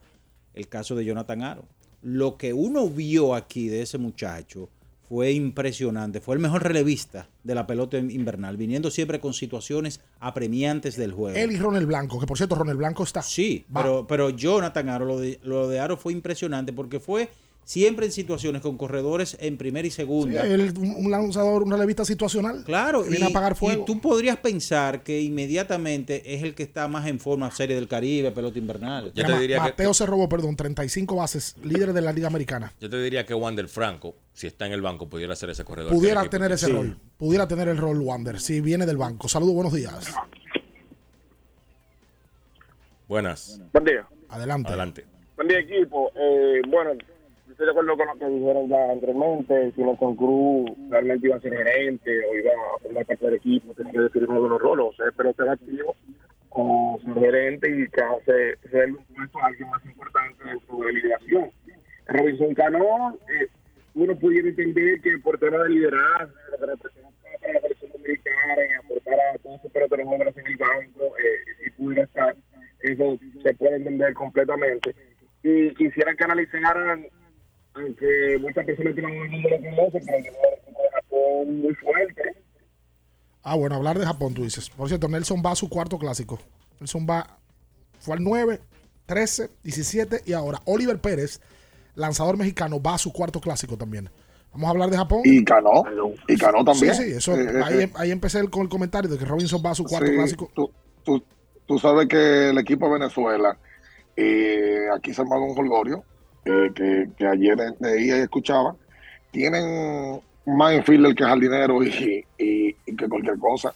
Speaker 2: el caso de Jonathan Aro. Lo que uno vio aquí de ese muchacho fue impresionante, fue el mejor relevista de la pelota invernal, viniendo siempre con situaciones apremiantes del juego.
Speaker 12: Él y Ronald Blanco, que por cierto, Ronald Blanco está.
Speaker 2: Sí,
Speaker 12: Va.
Speaker 2: pero, pero Jonathan Aro, lo de, lo de Aro fue impresionante porque fue siempre en situaciones con corredores en primera y segunda.
Speaker 12: un, un lanzador, un relevista situacional.
Speaker 2: Claro,
Speaker 12: viene a apagar fuego.
Speaker 2: y tú podrías pensar que inmediatamente es el que está más en forma Serie del Caribe, pelota invernal.
Speaker 13: Yo te
Speaker 12: Ma-
Speaker 13: diría que-
Speaker 12: Mateo se robó, perdón, 35 bases, líder de la Liga Americana.
Speaker 13: Yo te diría que Wander Franco, si está en el banco, pudiera ser ese corredor.
Speaker 12: Pudiera tener ese rol. Pudiera tener el rol Wander, si viene del banco. Saludos, buenos días.
Speaker 13: Buenas.
Speaker 26: Buen día.
Speaker 12: Adelante.
Speaker 13: Adelante.
Speaker 26: Buen día, equipo. Eh, bueno, estoy de acuerdo con lo que dijeron ya anteriormente. Si con Cruz realmente iba a ser gerente o iba a formar parte del equipo, tenía que definir uno de los roles. Pero ser activo o ser gerente y que hace ser un puesto a alguien más importante dentro de la lideración. Robinson Cano, eh, uno pudiera entender que por tema de liderazgo, de representar a la selección dominicana aportar a todos sus peloteros jóvenes en el banco, eh, si pudiera estar, eso se puede entender completamente. Y quisiera que analizaran, aunque muchas personas que no lo conocen, pero es un Japón muy fuerte.
Speaker 12: Ah, bueno, hablar de Japón, tú dices. Por cierto, Nelson va a su cuarto clásico. Nelson va, fue al 9, 13, 17 y ahora Oliver Pérez, lanzador mexicano, va a su cuarto clásico también. Vamos a hablar de Japón.
Speaker 14: Y Cano. Y Cano también.
Speaker 12: Sí, sí, eso,
Speaker 14: Eh, eh,
Speaker 12: ahí,
Speaker 14: eh.
Speaker 12: ahí empecé el- con el comentario de que Robinson va a su cuarto
Speaker 14: Sí,
Speaker 12: clásico.
Speaker 14: Tú, tú, tú sabes que el equipo de Venezuela, eh, aquí se armado un holgorio, que, ayer leía y escuchaba, tienen más infielder que jardinero y, que cualquier cosa.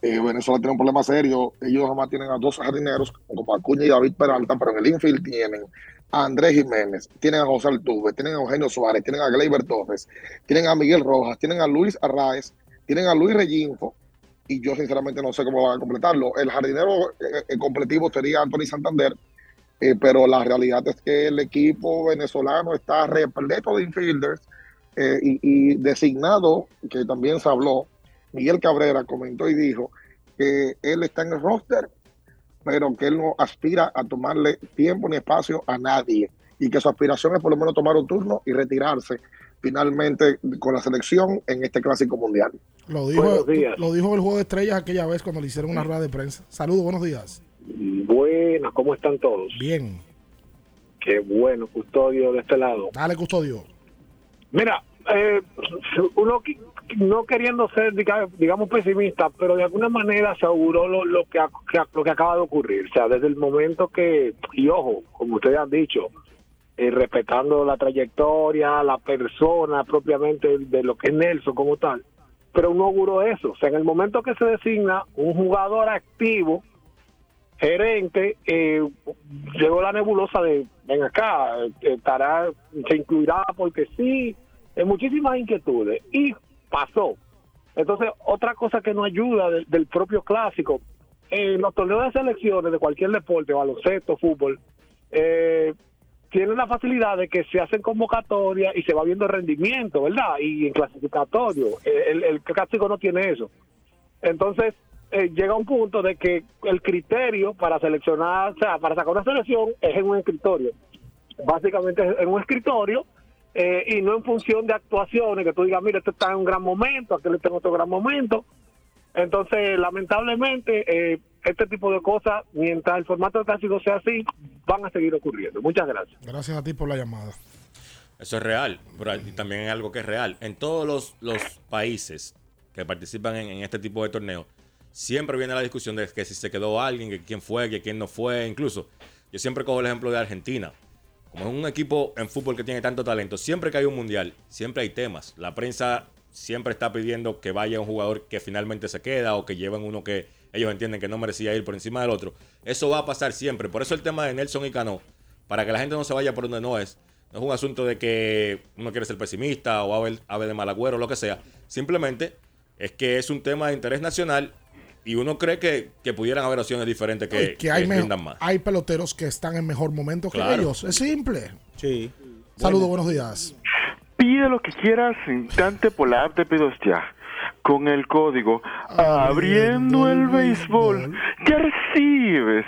Speaker 14: Eh, Venezuela tiene un problema serio. Ellos jamás tienen a dos jardineros, como Acuña y David Peralta, pero en el infield tienen a Andrés Jiménez, tienen a José Altuve, tienen a Eugenio Suárez, tienen a Gleyber Torres, tienen a Miguel Rojas, tienen a Luis Arraez, tienen a Luis Reyinfo, y yo sinceramente no sé cómo van a completarlo. El jardinero eh, eh, completivo sería Anthony Santander, eh, pero la realidad es que el equipo venezolano está repleto de infielders eh, y, y designado, que también se habló, Miguel Cabrera comentó y dijo que él está en el roster, pero que él no aspira a tomarle tiempo ni espacio a nadie y que su aspiración es por lo menos tomar un turno y retirarse finalmente con la selección en este clásico mundial.
Speaker 12: Lo dijo, lo dijo el juego de estrellas aquella vez cuando le hicieron una rueda de prensa. Saludos, buenos días.
Speaker 26: Buenas, ¿cómo están todos?
Speaker 12: Bien.
Speaker 26: Qué bueno, custodio de este lado.
Speaker 12: Dale, custodio.
Speaker 26: Mira, eh, uno no queriendo ser, diga- digamos, pesimista, pero de alguna manera se auguró lo, lo que, lo que acaba de ocurrir. O sea, desde el momento que, y ojo, como ustedes han dicho, eh, respetando la trayectoria, la persona propiamente de lo que es Nelson como tal, pero uno auguró eso. O sea, en el momento que se designa un jugador activo, gerente, eh, llegó la nebulosa de, ven acá, eh, estará, se incluirá porque sí, en muchísimas inquietudes. Y pasó. Entonces, otra cosa que nos ayuda del, propio clásico, en los torneos de selecciones de cualquier deporte, baloncesto, fútbol, eh, tienen la facilidad de que se hacen convocatorias y se va viendo rendimiento, ¿verdad? Y en clasificatorio. El, el clásico no tiene eso. Entonces, eh, llega un punto de que el criterio para seleccionar, o sea, para sacar una selección es en un escritorio. Básicamente es en un escritorio eh, y no en función de actuaciones, que tú digas, mira, este está en un gran momento, aquel está en otro gran momento. Entonces, lamentablemente, eh, este tipo de cosas, mientras el formato del clásico sea así, van a seguir ocurriendo. Muchas gracias.
Speaker 12: Gracias a ti por la llamada.
Speaker 13: Eso es real, pero y también es algo que es real. En todos los, los países que participan en, en este tipo de torneos, siempre viene la discusión de que si se quedó alguien, que quién fue, que quién no fue. Incluso, yo siempre cojo el ejemplo de Argentina. como es un equipo en fútbol que tiene tanto talento, siempre que hay un mundial, siempre hay temas. La prensa siempre está pidiendo que vaya un jugador que finalmente se queda o que lleven uno que ellos entienden que no merecía ir por encima del otro. Eso va a pasar siempre. Por eso el tema de Nelson y Cano, para que la gente no se vaya por donde no es, no es un asunto de que uno quiere ser pesimista o ave, ave de mal agüero o lo que sea. Simplemente es que es un tema de interés nacional y uno cree que, que pudieran haber opciones diferentes que,
Speaker 12: que hay,
Speaker 13: que
Speaker 12: me-
Speaker 13: rindan más.
Speaker 12: hay peloteros que están en mejor momento que
Speaker 13: Claro.
Speaker 12: ellos. Es simple.
Speaker 2: Sí.
Speaker 12: Saludos, buenos días.
Speaker 27: Pide lo que quieras instante por la app de Pidos Ya. Con el código Abriendo el Béisbol, ya recibes.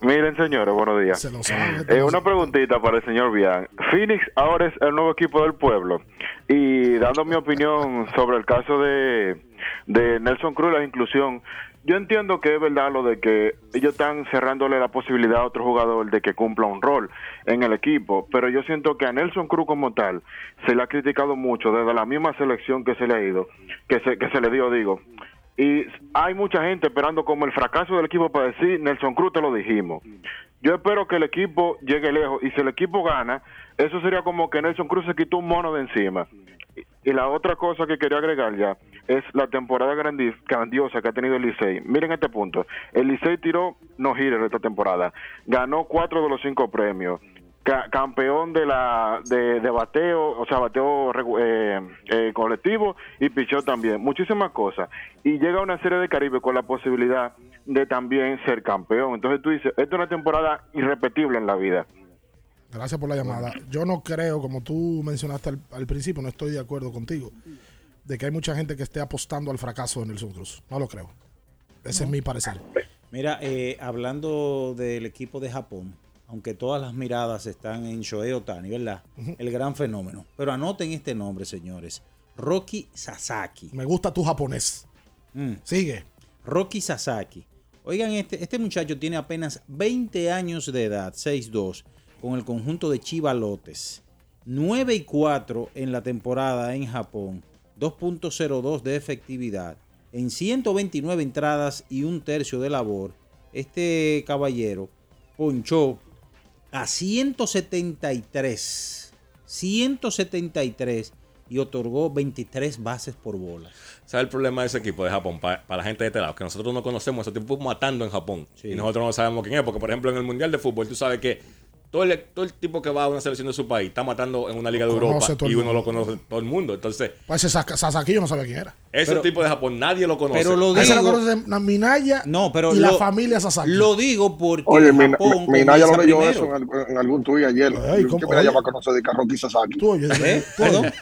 Speaker 27: Miren, señores, buenos días. Eh, una preguntita para el señor Bian. Phoenix ahora es el nuevo equipo del pueblo. Y dando mi opinión sobre el caso de, de Nelson Cruz, la inclusión, yo entiendo que es verdad lo de que ellos están cerrándole la posibilidad a otro jugador de que cumpla un rol en el equipo, pero yo siento que a Nelson Cruz como tal se le ha criticado mucho desde la misma selección que se le ha ido, que se, que se le dio, digo. Y hay mucha gente esperando como el fracaso del equipo para decir, Nelson Cruz te lo dijimos. Yo espero que el equipo llegue lejos y si el equipo gana, eso sería como que Nelson Cruz se quitó un mono de encima. Y la otra cosa que quería agregar ya es la temporada grandi- grandiosa que ha tenido el Licey. Miren este punto. El Licey tiró no hitter esta temporada. Ganó cuatro de los cinco premios. Ca- campeón de la de, bateo, o sea, bateo eh, eh, colectivo y pichó también. Muchísimas cosas. Y llega una serie de Caribe con la posibilidad de también ser campeón. Entonces tú dices, esta es una temporada irrepetible en la vida.
Speaker 12: Gracias por la llamada. Yo no creo, como tú mencionaste al, al principio, no estoy de acuerdo contigo, de que hay mucha gente que esté apostando al fracaso de Nelson Cruz. No lo creo. Ese es mi parecer.
Speaker 2: Mira, eh, hablando del equipo de Japón, aunque todas las miradas están en Shohei Otani, ¿verdad? El gran fenómeno. Pero anoten este nombre, señores. Rocky Sasaki.
Speaker 12: Me gusta tu japonés. Sigue.
Speaker 2: Rocky Sasaki. Oigan, este, este muchacho tiene apenas 20 años de edad, 6'2", con el conjunto de Chivalotes. 9 y 4 en la temporada en Japón. 2.02 de efectividad. En 129 entradas y un tercio de labor, este caballero ponchó a 173. 173 y otorgó 23 bases por bola.
Speaker 13: ¿Sabes el problema de ese equipo de Japón? Para la gente de este lado, que nosotros no conocemos ese tipo matando en Japón. Y nosotros no sabemos quién es. Porque, por ejemplo, en el Mundial de Fútbol, tú sabes que todo el, todo el tipo que va a una selección de su país está matando en una liga de Europa
Speaker 12: el
Speaker 13: y uno lo conoce todo el mundo. Entonces,
Speaker 12: Pues ese Sasa- Sasaki yo no sabía quién era.
Speaker 13: ese
Speaker 2: Pero-
Speaker 13: tipo de Japón nadie lo conoce.
Speaker 2: pero lo
Speaker 12: Ese
Speaker 2: digo-
Speaker 12: lo conoce na- Minaya
Speaker 2: No, pero
Speaker 12: y la familia Sasaki.
Speaker 2: Lo digo porque
Speaker 14: Oye,
Speaker 2: Japón
Speaker 14: Mi- Minaya lo leyó eso en, al- en algún tuit ayer.
Speaker 12: Ey,
Speaker 14: que. Minaya va a conocer de Sasaki.
Speaker 12: Tú, oye,
Speaker 2: ¿Eh?
Speaker 12: tú, oye,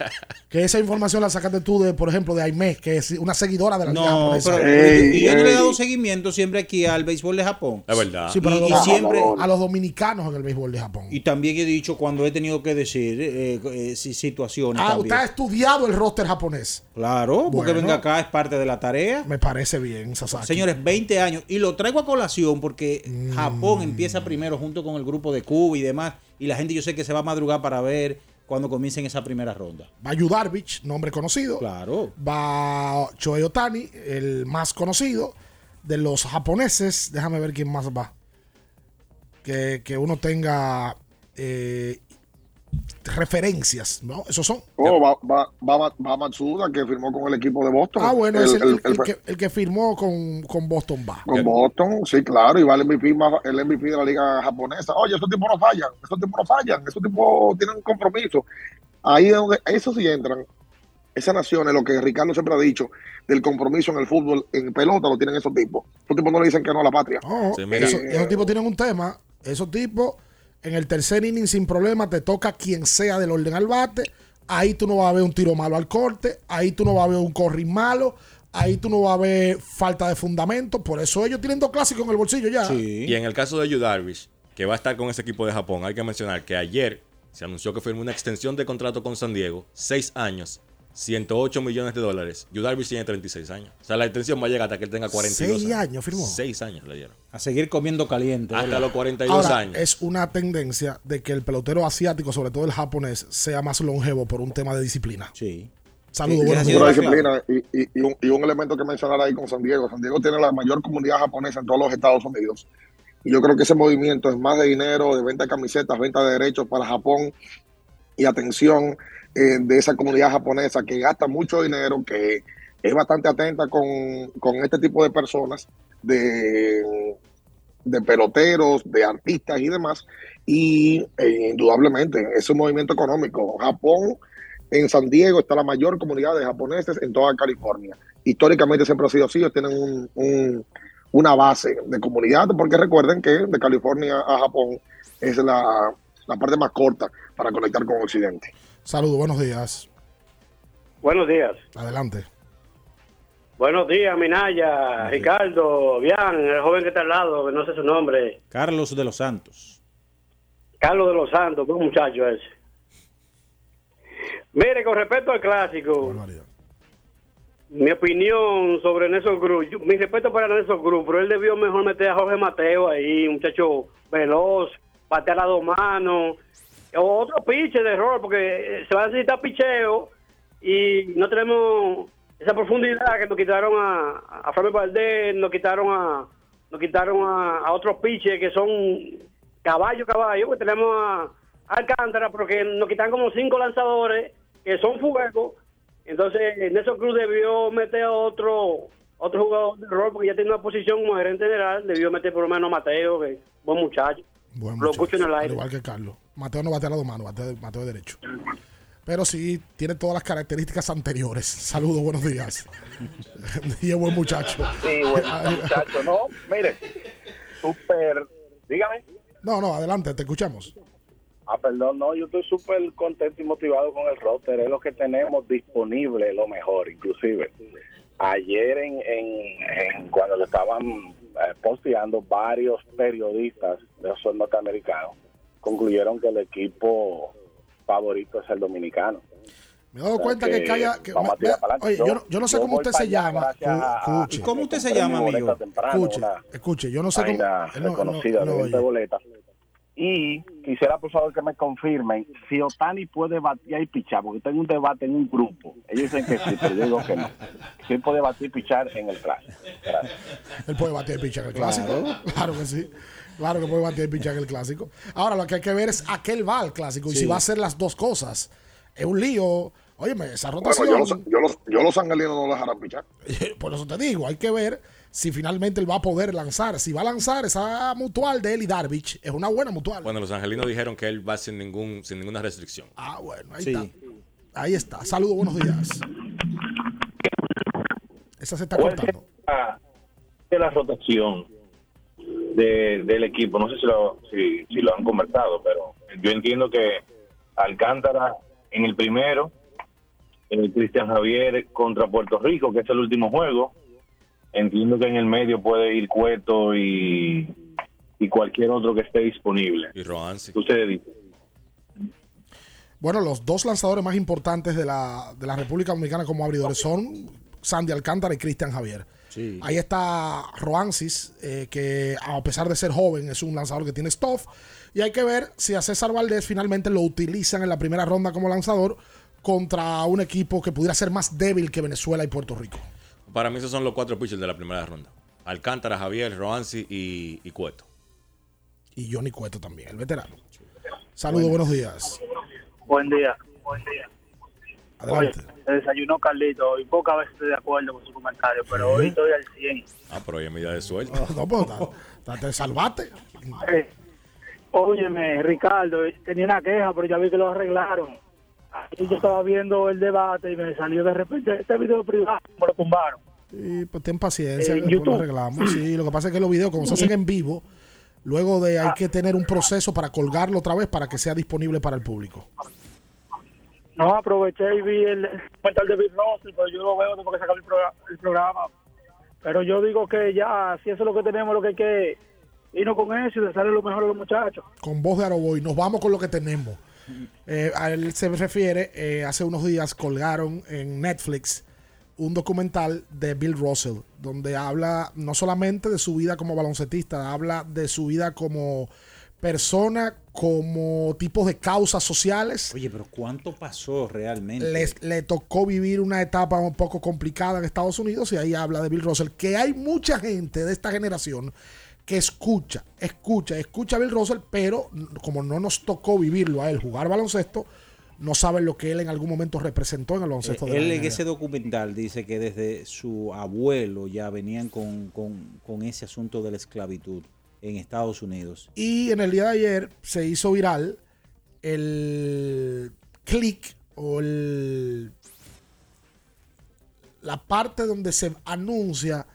Speaker 12: que esa información la sacaste tú de, por ejemplo, de Aimé, que es una seguidora de la liga
Speaker 2: No, pero y yo no le he dado seguimiento siempre aquí al béisbol de Japón.
Speaker 13: Es verdad.
Speaker 12: Sí, pero
Speaker 2: y,
Speaker 12: a
Speaker 2: y
Speaker 12: los-
Speaker 2: siempre
Speaker 12: a los dominicanos en el béisbol de Japón.
Speaker 2: y también he dicho cuando he tenido que decir eh, eh, si- situaciones
Speaker 12: Ah,
Speaker 2: también.
Speaker 12: usted ha estudiado el roster japonés.
Speaker 2: Claro, porque
Speaker 12: Bueno.
Speaker 2: venga acá es parte de la tarea.
Speaker 12: Me parece bien, Sasaki.
Speaker 2: Señores, 20 años. Y lo traigo a colación porque
Speaker 12: Mm.
Speaker 2: Japón empieza primero junto con el grupo de Cuba y demás. Y la gente yo sé que se va a madrugar para ver cuando comiencen esa primera ronda.
Speaker 12: Va Yudarvich, nombre conocido.
Speaker 2: Claro.
Speaker 12: Va Shohei Otani, el más conocido. De los japoneses, déjame ver quién más va. Que, que uno tenga eh, referencias, ¿no? Esos son.
Speaker 14: Oh, va, va, va, va Matsuda, que firmó con el equipo de Boston.
Speaker 12: Ah, bueno,
Speaker 14: El-
Speaker 12: es el,
Speaker 14: el-
Speaker 12: el- que, el que firmó con, con Boston va.
Speaker 14: Con Boston, sí, claro, y va el MVP, más- el MVP de la liga japonesa. Oye, esos tipos no fallan, esos tipos no fallan, esos tipos tienen un compromiso. Ahí es donde, eso sí entran. Esas naciones, lo que Ricardo siempre ha dicho, del compromiso en el fútbol, en pelota, lo tienen esos tipos. Esos tipos no le dicen que no a la patria.
Speaker 12: No,
Speaker 13: Sí, mira.
Speaker 12: eso- esos tipos tienen un tema. Esos tipos, en el tercer inning sin problema, te toca quien sea del orden al bate. Ahí tú no vas a ver un tiro malo al corte. Ahí tú no vas a ver un corring malo. Ahí tú no vas a ver falta de fundamento. Por eso ellos tienen dos clásicos en el bolsillo ya.
Speaker 13: Y en el caso de Yu Darvish, que va a estar con ese equipo de Japón, hay que mencionar que ayer se anunció que firmó una extensión de contrato con San Diego, seis años, 108 millones de dólares. Yu Darvish tiene 36 años. O sea, la extensión va a llegar hasta que él tenga 42
Speaker 12: Seis años firmó.
Speaker 13: Seis años le dieron.
Speaker 2: A seguir comiendo caliente.
Speaker 13: Hasta
Speaker 2: ¿verdad?
Speaker 13: los 42
Speaker 12: Ahora,
Speaker 13: años.
Speaker 12: es una tendencia de que el pelotero asiático, sobre todo el japonés, sea más longevo por un tema de disciplina.
Speaker 2: Sí.
Speaker 12: Saludos, buenos días.
Speaker 14: Disciplina y, y- y un, y un elemento que mencionar ahí con San Diego. San Diego tiene la mayor comunidad japonesa en todos los Estados Unidos. Yo creo que ese movimiento es más de dinero, de venta de camisetas, venta de derechos para Japón y atención eh, de esa comunidad japonesa que gasta mucho dinero, que es bastante atenta con, con este tipo de personas, de, de peloteros, de artistas y demás. Y eh, indudablemente es un movimiento económico. Japón, en San Diego, está la mayor comunidad de japoneses en toda California. Históricamente siempre ha sido así, ellos tienen un, un- una base de comunidad, porque recuerden que de California a Japón es la, la parte más corta para conectar con Occidente.
Speaker 12: Saludos, buenos días.
Speaker 28: Buenos días.
Speaker 12: Adelante.
Speaker 28: Buenos días, Minaya, Ricardo, Bian, el joven que está al lado, que no sé su nombre.
Speaker 2: Carlos de los Santos.
Speaker 28: Carlos de los Santos, buen muchacho ese. Mire, con respecto al clásico, mi opinión sobre Nelson Cruz, yo- mi respeto para Nelson Cruz, pero él debió mejor meter a Jorge Mateo ahí, un muchacho veloz, patear a dos manos, otro piche de error, porque eh, se va a necesitar picheo y no tenemos esa profundidad que nos quitaron a, a Framil Valdés, nos quitaron a nos quitaron a, a otros piches que son caballo, caballo, que tenemos a, Alcántara, porque nos quitan como cinco lanzadores que son fuegos. Entonces, Nelson Cruz debió meter a otro otro jugador de rol, porque ya tiene una posición como gerente general, debió meter por lo menos a Mateo, que es buen muchacho.
Speaker 12: Buen
Speaker 28: Lo
Speaker 12: muchacho,
Speaker 28: escucho en el aire.
Speaker 12: igual que Carlos. Mateo no batea a las dos manos, Mateo, Mateo de derecho. Pero sí, tiene todas las características anteriores. Saludos, buenos días. y es buen muchacho.
Speaker 29: Sí, bueno, muchacho, no, mire, súper, dígame.
Speaker 12: No, no, adelante, te escuchamos.
Speaker 29: Ah, perdón, no, yo estoy súper contento y motivado con el roster, es lo que tenemos disponible, lo mejor, inclusive. Ayer en, en, en cuando lo estaban eh, posteando varios periodistas de los norteamericanos, concluyeron que el equipo favorito es el dominicano.
Speaker 12: Me he dado
Speaker 29: O sea
Speaker 12: cuenta que,
Speaker 29: que
Speaker 12: calla. que-
Speaker 29: vamos a tirar para adelante.
Speaker 12: oye, yo,
Speaker 29: Yo-
Speaker 12: no- yo no sé
Speaker 29: yo
Speaker 12: cómo usted se llama. escuche.
Speaker 29: ¿Y cómo usted se llama, amigo?
Speaker 12: boleta temprano,
Speaker 29: Escuche,
Speaker 12: una escuche, yo no sé cómo. no- no-
Speaker 29: reconocida
Speaker 12: no oye.
Speaker 29: boletas. Y quisiera, por favor, que me confirmen si Otani puede batear y pichar, porque tengo un debate en un grupo. Ellos dicen que sí, pero yo digo que no. Sí puede batir y pichar en el clásico. Gracias.
Speaker 12: Él puede batear y pichar en el clásico. Claro. que sí. Claro que puede batear y pichar en el clásico. Ahora lo que hay que ver es a qué él va al clásico y si va a hacer las dos cosas. Es un lío. Óyeme, esa
Speaker 14: Bueno,
Speaker 12: rotación.
Speaker 14: yo los, yo, los, yo los angelinos no lo dejarán pichar.
Speaker 12: Por eso te digo, hay que ver si finalmente él va a poder lanzar. Si va a lanzar esa mutual de él y Darvish, es una buena mutual.
Speaker 13: Bueno, los angelinos dijeron que él va sin ningún sin ninguna restricción.
Speaker 12: Ah, bueno, ahí
Speaker 13: Sí.
Speaker 12: está. Ahí está. Saludos, buenos días. Esa se está
Speaker 30: ¿Cuál
Speaker 12: cortando.
Speaker 30: de la rotación de- del equipo? No sé si lo, si, si lo han conversado, pero yo entiendo que Alcántara en el primero, el Cristian Javier contra Puerto Rico, que es el último juego. Entiendo que en el medio puede ir Cueto y, y cualquier otro que esté disponible.
Speaker 13: Y Roansi.
Speaker 30: Ustedes dicen.
Speaker 12: Bueno, los dos lanzadores más importantes de la, de la República Dominicana como abridores son Sandy Alcántara y Cristian Javier. Ahí está Roansis, eh, que a pesar de ser joven es un lanzador que tiene stuff. Y hay que ver si a César Valdés finalmente lo utilizan en la primera ronda como lanzador contra un equipo que pudiera ser más débil que Venezuela y Puerto Rico.
Speaker 13: Para mí esos son los cuatro pitchers de la primera ronda. Alcántara, Javier, Roansi y, y Cueto.
Speaker 12: Y Johnny Cueto también, el veterano. Saludos, buenos días.
Speaker 31: Buen día. Buen día.
Speaker 12: Adelante.
Speaker 31: Oye, se desayunó Carlito y pocas veces estoy de acuerdo con su comentario, pero hoy estoy al 100.
Speaker 13: Ah, pero hoy es medida de suerte.
Speaker 12: No, pues, te salvaste.
Speaker 31: Eh, óyeme, Ricardo, tenía una queja, pero ya vi que lo arreglaron. Ahí yo estaba viendo el debate y me salió de repente este video privado, me lo tumbaron.
Speaker 12: Y pues ten paciencia,
Speaker 31: Eh,
Speaker 12: después lo arreglamos. Sí, lo que pasa es que los videos, como se hacen en vivo, luego de hay que tener un proceso para colgarlo otra vez para que sea disponible para el público.
Speaker 31: No, aproveché y vi el documental de Bill Russell, pero yo lo veo después que se acabó el, progra- el programa. Pero yo digo que ya, si eso es lo que tenemos, lo que hay que irnos con eso y desearle lo mejor a los muchachos.
Speaker 12: Con voz de Aroboy, nos vamos con lo que tenemos. Eh, a él se refiere, eh, hace unos días colgaron en Netflix un documental de Bill Russell, donde habla no solamente de su vida como baloncetista, habla de su vida como persona, como tipos de causas sociales.
Speaker 2: Oye, pero ¿cuánto pasó realmente?
Speaker 12: Les- le tocó vivir una etapa un poco complicada en Estados Unidos y ahí habla de Bill Russell, que hay mucha gente de esta generación que escucha, escucha, escucha a Bill Russell, pero como no nos tocó vivirlo a él jugar baloncesto, no saben lo que él en algún momento representó en el baloncesto.
Speaker 2: Eh,
Speaker 12: de la
Speaker 2: él en ese documental dice que desde su abuelo ya venían con, con- con ese asunto de la esclavitud en Estados Unidos.
Speaker 12: Y en el día de ayer se hizo viral el click o el, la parte donde se anuncia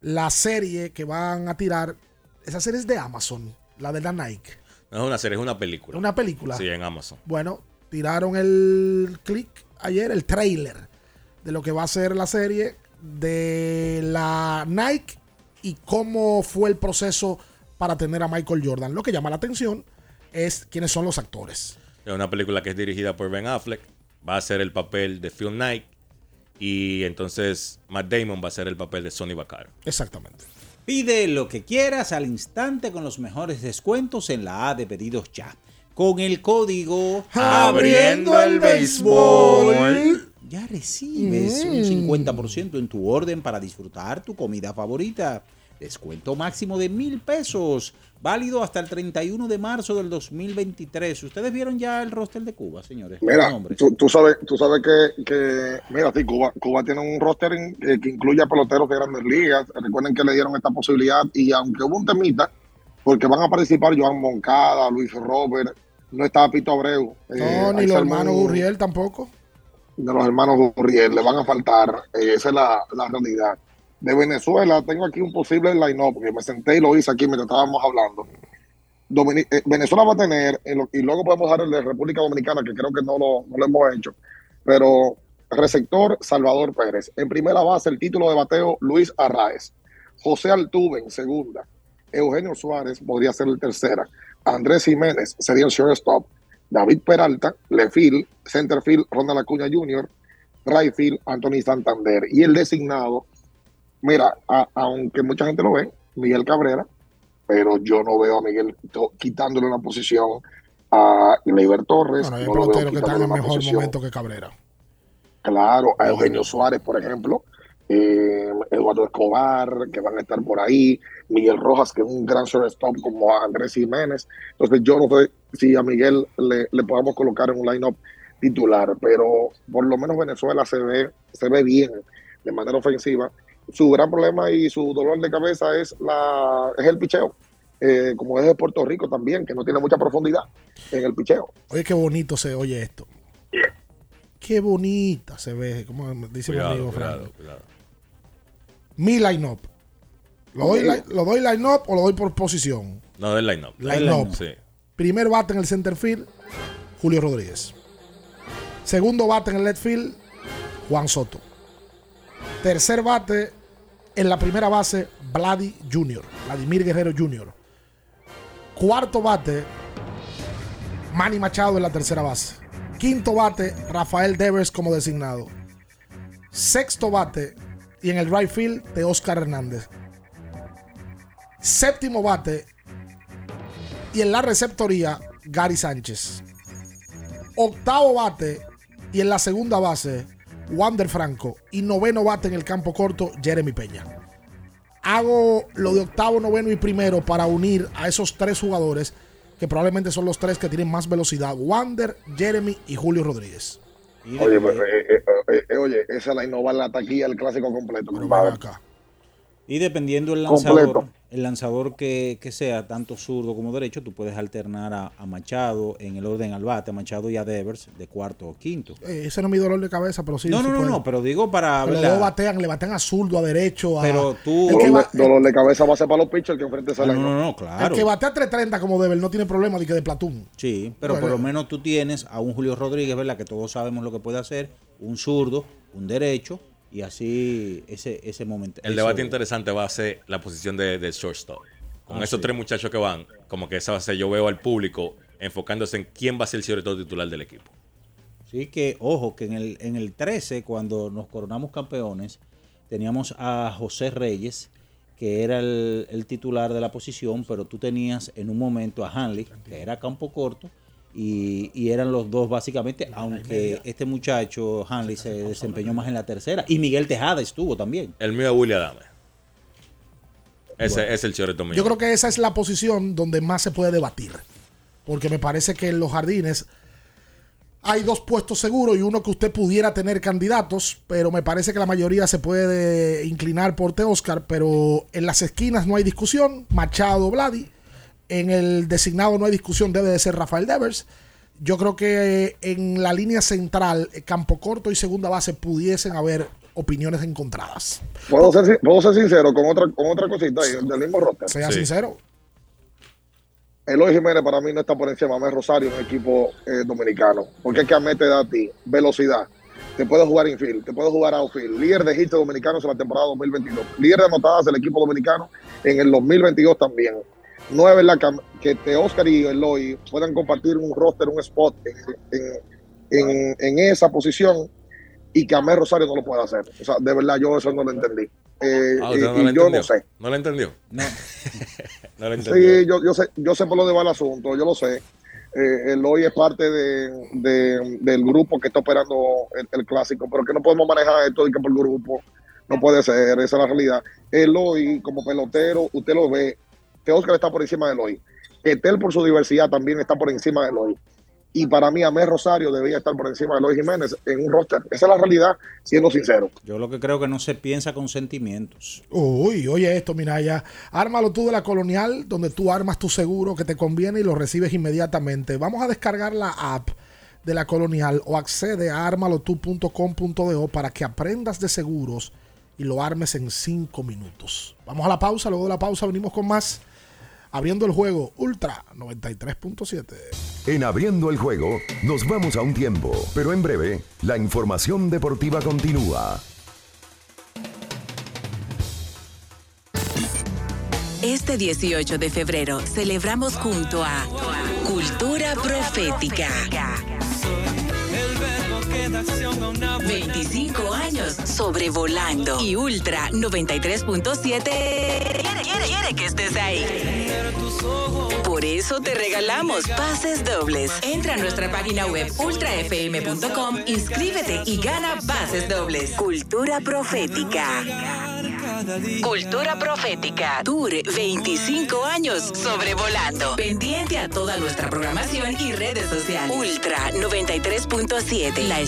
Speaker 12: la serie que van a tirar. Esa serie es de Amazon, la de la Nike.
Speaker 13: No es una serie, es una película.
Speaker 12: ¿Una película?
Speaker 13: Sí, en Amazon.
Speaker 12: Bueno, tiraron el click ayer, el trailer de lo que va a ser la serie de la Nike y cómo fue el proceso para tener a Michael Jordan. Lo que llama la atención es quiénes son los actores.
Speaker 13: Es una película que es dirigida por Ben Affleck. Va a ser el papel de Phil Knight. Y entonces Matt Damon va a ser el papel de Sonny Vaccaro.
Speaker 12: Exactamente.
Speaker 2: Pide lo que quieras al instante con los mejores descuentos en la A de pedidos ya. Con el código
Speaker 12: Abriendo el béisbol.
Speaker 2: Ya recibes un 50% en tu orden para disfrutar tu comida favorita. Descuento máximo de mil pesos. Válido hasta el 31 de marzo del 2023. ¿Ustedes vieron ya el roster de Cuba, señores?
Speaker 14: Mira, tú, tú sabes, tú sabes que, que mira, sí, Cuba, Cuba tiene un roster en- eh, que incluye a peloteros de grandes ligas. Recuerden que le dieron esta posibilidad y aunque hubo un temita, porque van a participar Joan Moncada, Luis Robert, no estaba Pito Abreu. eh,
Speaker 12: No, ni los hermanos Gurriel tampoco.
Speaker 14: De los hermanos Gurriel, le van a faltar, eh, esa es la, la realidad. De Venezuela, tengo aquí un posible line-up, porque me senté y lo hice aquí mientras estábamos hablando. Eh, Venezuela va a tener, en lo- y luego podemos dar el de República Dominicana, que creo que no lo, no lo hemos hecho, pero receptor Salvador Pérez. En primera base, el título de bateo Luis Arraez. José Altuve en segunda. Eugenio Suárez podría ser el tercera. Andrés Jiménez sería el shortstop. David Peralta, Lefil, centerfield Ronald Acuña Jr., Rayfield, Anthony Santander. Y el designado, mira, a- aunque mucha gente lo ve, Miguel Cabrera, pero yo no veo a Miguel quitándole una posición a Leiber Torres.
Speaker 12: Bueno, hay
Speaker 14: no veo
Speaker 12: que
Speaker 14: quitándole
Speaker 12: en mejor
Speaker 14: posición.
Speaker 12: momento que Cabrera.
Speaker 14: Claro, a Eugenio Suárez, por ejemplo, eh, Eduardo Escobar, que van a estar por ahí, Miguel Rojas, que es un gran shortstop como Andrés Jiménez. Entonces, yo no sé si a Miguel le, le podamos colocar en un lineup titular, pero por lo menos Venezuela se ve, se ve bien de manera ofensiva. Su gran problema y su dolor de cabeza es la es el picheo. Eh, como es de Puerto Rico también, que no tiene mucha profundidad en el picheo.
Speaker 12: Oye, qué bonito se oye esto. Qué bonita se ve, como dice mi amigo
Speaker 13: cuidado,
Speaker 12: Frank.
Speaker 13: cuidado.
Speaker 12: Mi line-up. ¿Lo doy, li- ¿Lo doy line-up o lo doy por posición?
Speaker 13: No, del line-up.
Speaker 12: Line-up.
Speaker 13: Sí.
Speaker 12: Primer bate en el center field, Julio Rodríguez. Segundo bate en el left field, Juan Soto. Tercer bate en la primera base, Vladi Jr., Vladimir Guerrero Jr. Cuarto bate, Manny Machado en la tercera base. Quinto bate, Rafael Devers como designado. Sexto bate y en el right field de Oscar Hernández. Séptimo bate y en la receptoría Gary Sánchez. Octavo bate y en la segunda base Wander Franco. Y noveno bate en el campo corto Jeremy Peña. Hago lo de octavo, noveno y primero para unir a esos tres jugadores que probablemente son los tres que tienen más velocidad. Wander, Jeremy y Julio Rodríguez.
Speaker 14: Oye, pues, eh, eh, eh, oye, esa la innova la taquilla el clásico completo. compadre.
Speaker 2: Y dependiendo del
Speaker 14: Completo.
Speaker 2: lanzador, el lanzador que, que sea, tanto zurdo como derecho, tú puedes alternar a, a Machado en el orden al bate, a Machado y a Devers de cuarto o quinto.
Speaker 12: Eh, ese no es mi dolor de cabeza, pero sí.
Speaker 2: no, no, no, pero digo para
Speaker 12: Pero batean, le batean a zurdo, a derecho. A,
Speaker 2: Pero tú-
Speaker 12: El que,
Speaker 14: Dolor,
Speaker 12: va-
Speaker 14: de, dolor de cabeza va a ser para los pitchers que enfrente esa
Speaker 2: Ah, no, no, no, claro.
Speaker 12: el que batea 330 como Deber no tiene problema de que de platón.
Speaker 2: Sí, pero
Speaker 12: Bueno.
Speaker 2: por lo menos tú tienes a un Julio Rodríguez, ¿verdad? Que todos sabemos lo que puede hacer, un zurdo, un derecho, y así ese, ese momento.
Speaker 13: El
Speaker 2: eso-
Speaker 13: debate interesante va a ser la posición de, de shortstop. Con
Speaker 2: Ah,
Speaker 13: esos
Speaker 2: sí.
Speaker 13: tres muchachos que van, como que esa va a ser, yo veo al público enfocándose en quién va a ser el shortstop titular del equipo.
Speaker 2: Sí, que ojo, que en el, en el 13, cuando nos coronamos campeones, teníamos a José Reyes, que era el, el titular de la posición, pero tú tenías en un momento a Hanley, que era campo corto, y, y eran los dos básicamente, aunque este muchacho Hanley se desempeñó más en la tercera, y Miguel Tejada estuvo también.
Speaker 13: El mío es William Adame. Ese es el choreto mío.
Speaker 12: Yo creo que esa es la posición donde más se puede debatir. Porque me parece que en los jardines hay dos puestos seguros y uno que usted pudiera tener candidatos, pero me parece que la mayoría se puede inclinar por Oscar. Pero en las esquinas no hay discusión. Machado, Vladi. En el designado no hay discusión, debe de ser Rafael Devers. Yo creo que en la línea central, campo corto y segunda base pudiesen haber opiniones encontradas.
Speaker 14: ¿Puedo ser, puedo ser sincero con otra, con otra cosita ahí, del mismo roster?
Speaker 12: Sea sincero.
Speaker 14: Eloy Jiménez para mí no está por encima de Rosario en el equipo eh, dominicano. Porque es que Amé te da a ti velocidad. Te puede jugar infield, te puede jugar outfield. Líder de hits dominicanos en la temporada 2022. Líder de anotadas del equipo dominicano en el 2022 también. No es verdad que, te Oscar y Eloy puedan compartir un roster, un spot en, en, en esa posición y que Amé Rosario no lo pueda hacer. O sea, de verdad yo eso no lo entendí. Eh,
Speaker 13: Ah,
Speaker 14: y,
Speaker 13: no
Speaker 14: y
Speaker 13: lo
Speaker 14: yo
Speaker 13: entendió.
Speaker 14: no sé.
Speaker 13: ¿No lo entendió?
Speaker 2: No.
Speaker 13: no lo entendió.
Speaker 14: Sí, yo, yo sé, yo sé por dónde va el asunto, yo lo sé. Eh, Eloy es parte de, de- del grupo que está operando el, el clásico, pero que no podemos manejar esto de que por grupo. No puede ser, esa es la realidad. Eloy, como pelotero, usted lo ve, que Oscar está por encima de Eloy. Etel, por su diversidad, también está por encima de Eloy. Y para mí, Amé Rosario debería estar por encima de Eloy Jiménez en un roster. Esa es la realidad, siendo sincero.
Speaker 2: Yo lo que creo que no se piensa con sentimientos.
Speaker 12: Uy, oye esto, mira ya. Ármalo tú de la colonial, donde tú armas tu seguro que te conviene y lo recibes inmediatamente. Vamos a descargar la app de la colonial o accede a armalotu.com.do para que aprendas de seguros y lo armes en 5 minutos. Vamos a la pausa, luego de la pausa venimos con más. Abriendo el juego Ultra 93.7.
Speaker 1: En abriendo el juego, nos vamos a un tiempo, pero en breve, la información deportiva continúa.
Speaker 19: Este 18 de febrero celebramos junto a Cultura Profética. 25 años sobrevolando y Ultra 93.7 quiere, quiere, quiere que estés ahí. Por eso te regalamos pases dobles. Entra a nuestra página web ultrafm.com, inscríbete y gana pases dobles. Cultura Profética. Cultura Profética. Tour 25 años sobrevolando. Pendiente a toda nuestra programación y redes sociales. Ultra 93.7. La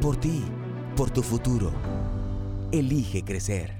Speaker 32: Por ti, por tu futuro. Elige crecer.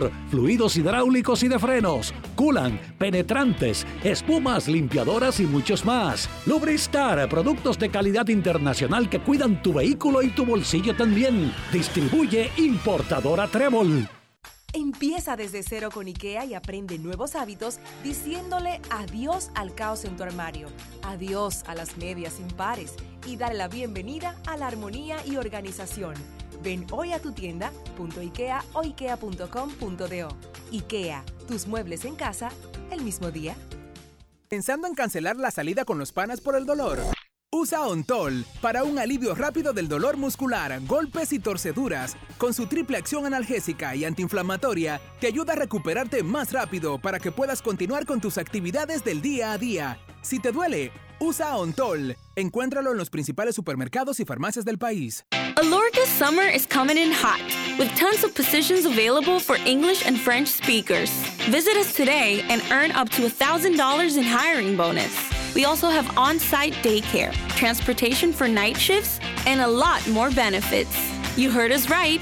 Speaker 7: fluidos hidráulicos y de frenos, culan, penetrantes, espumas, limpiadoras y muchos más. Lubristar, productos de calidad internacional que cuidan tu vehículo y tu bolsillo también. Distribuye importadora Trébol.
Speaker 17: Empieza desde cero con IKEA y aprende nuevos hábitos diciéndole adiós al caos en tu armario, adiós a las medias impares y dale la bienvenida a la armonía y organización. Ven hoy a tu tienda .ikea o ikea.com.do. IKEA, tus muebles en casa el mismo día.
Speaker 6: ¿Pensando en cancelar la salida con los panas por el dolor? Usa Ontol para un alivio rápido del dolor muscular, golpes y torceduras. Con su triple acción analgésica y antiinflamatoria, te ayuda a recuperarte más rápido para que puedas continuar con tus actividades del día a día. Si te duele, usa Ontol. Encuéntralo en los principales supermercados y farmacias del país.
Speaker 33: Alorca's summer is coming in hot, with tons of positions available for English and French speakers. Visit us today and earn up to $1,000 in hiring bonus. We also have on site daycare, transportation for night shifts, and a lot more benefits. You heard us right.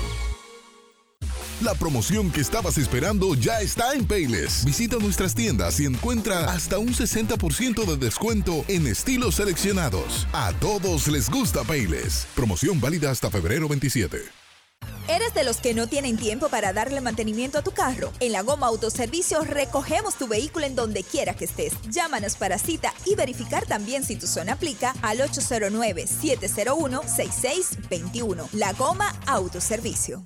Speaker 21: La promoción que estabas esperando ya está en Payless. Visita nuestras tiendas y encuentra hasta un 60% de descuento en estilos seleccionados. A todos les gusta Payless. Promoción válida hasta febrero 27.
Speaker 34: ¿Eres de los que no tienen tiempo para darle mantenimiento a tu carro? En la Goma Autoservicio recogemos tu vehículo en donde quiera que estés. Llámanos para cita y verificar también si tu zona aplica al 809-701-6621. La Goma Autoservicio.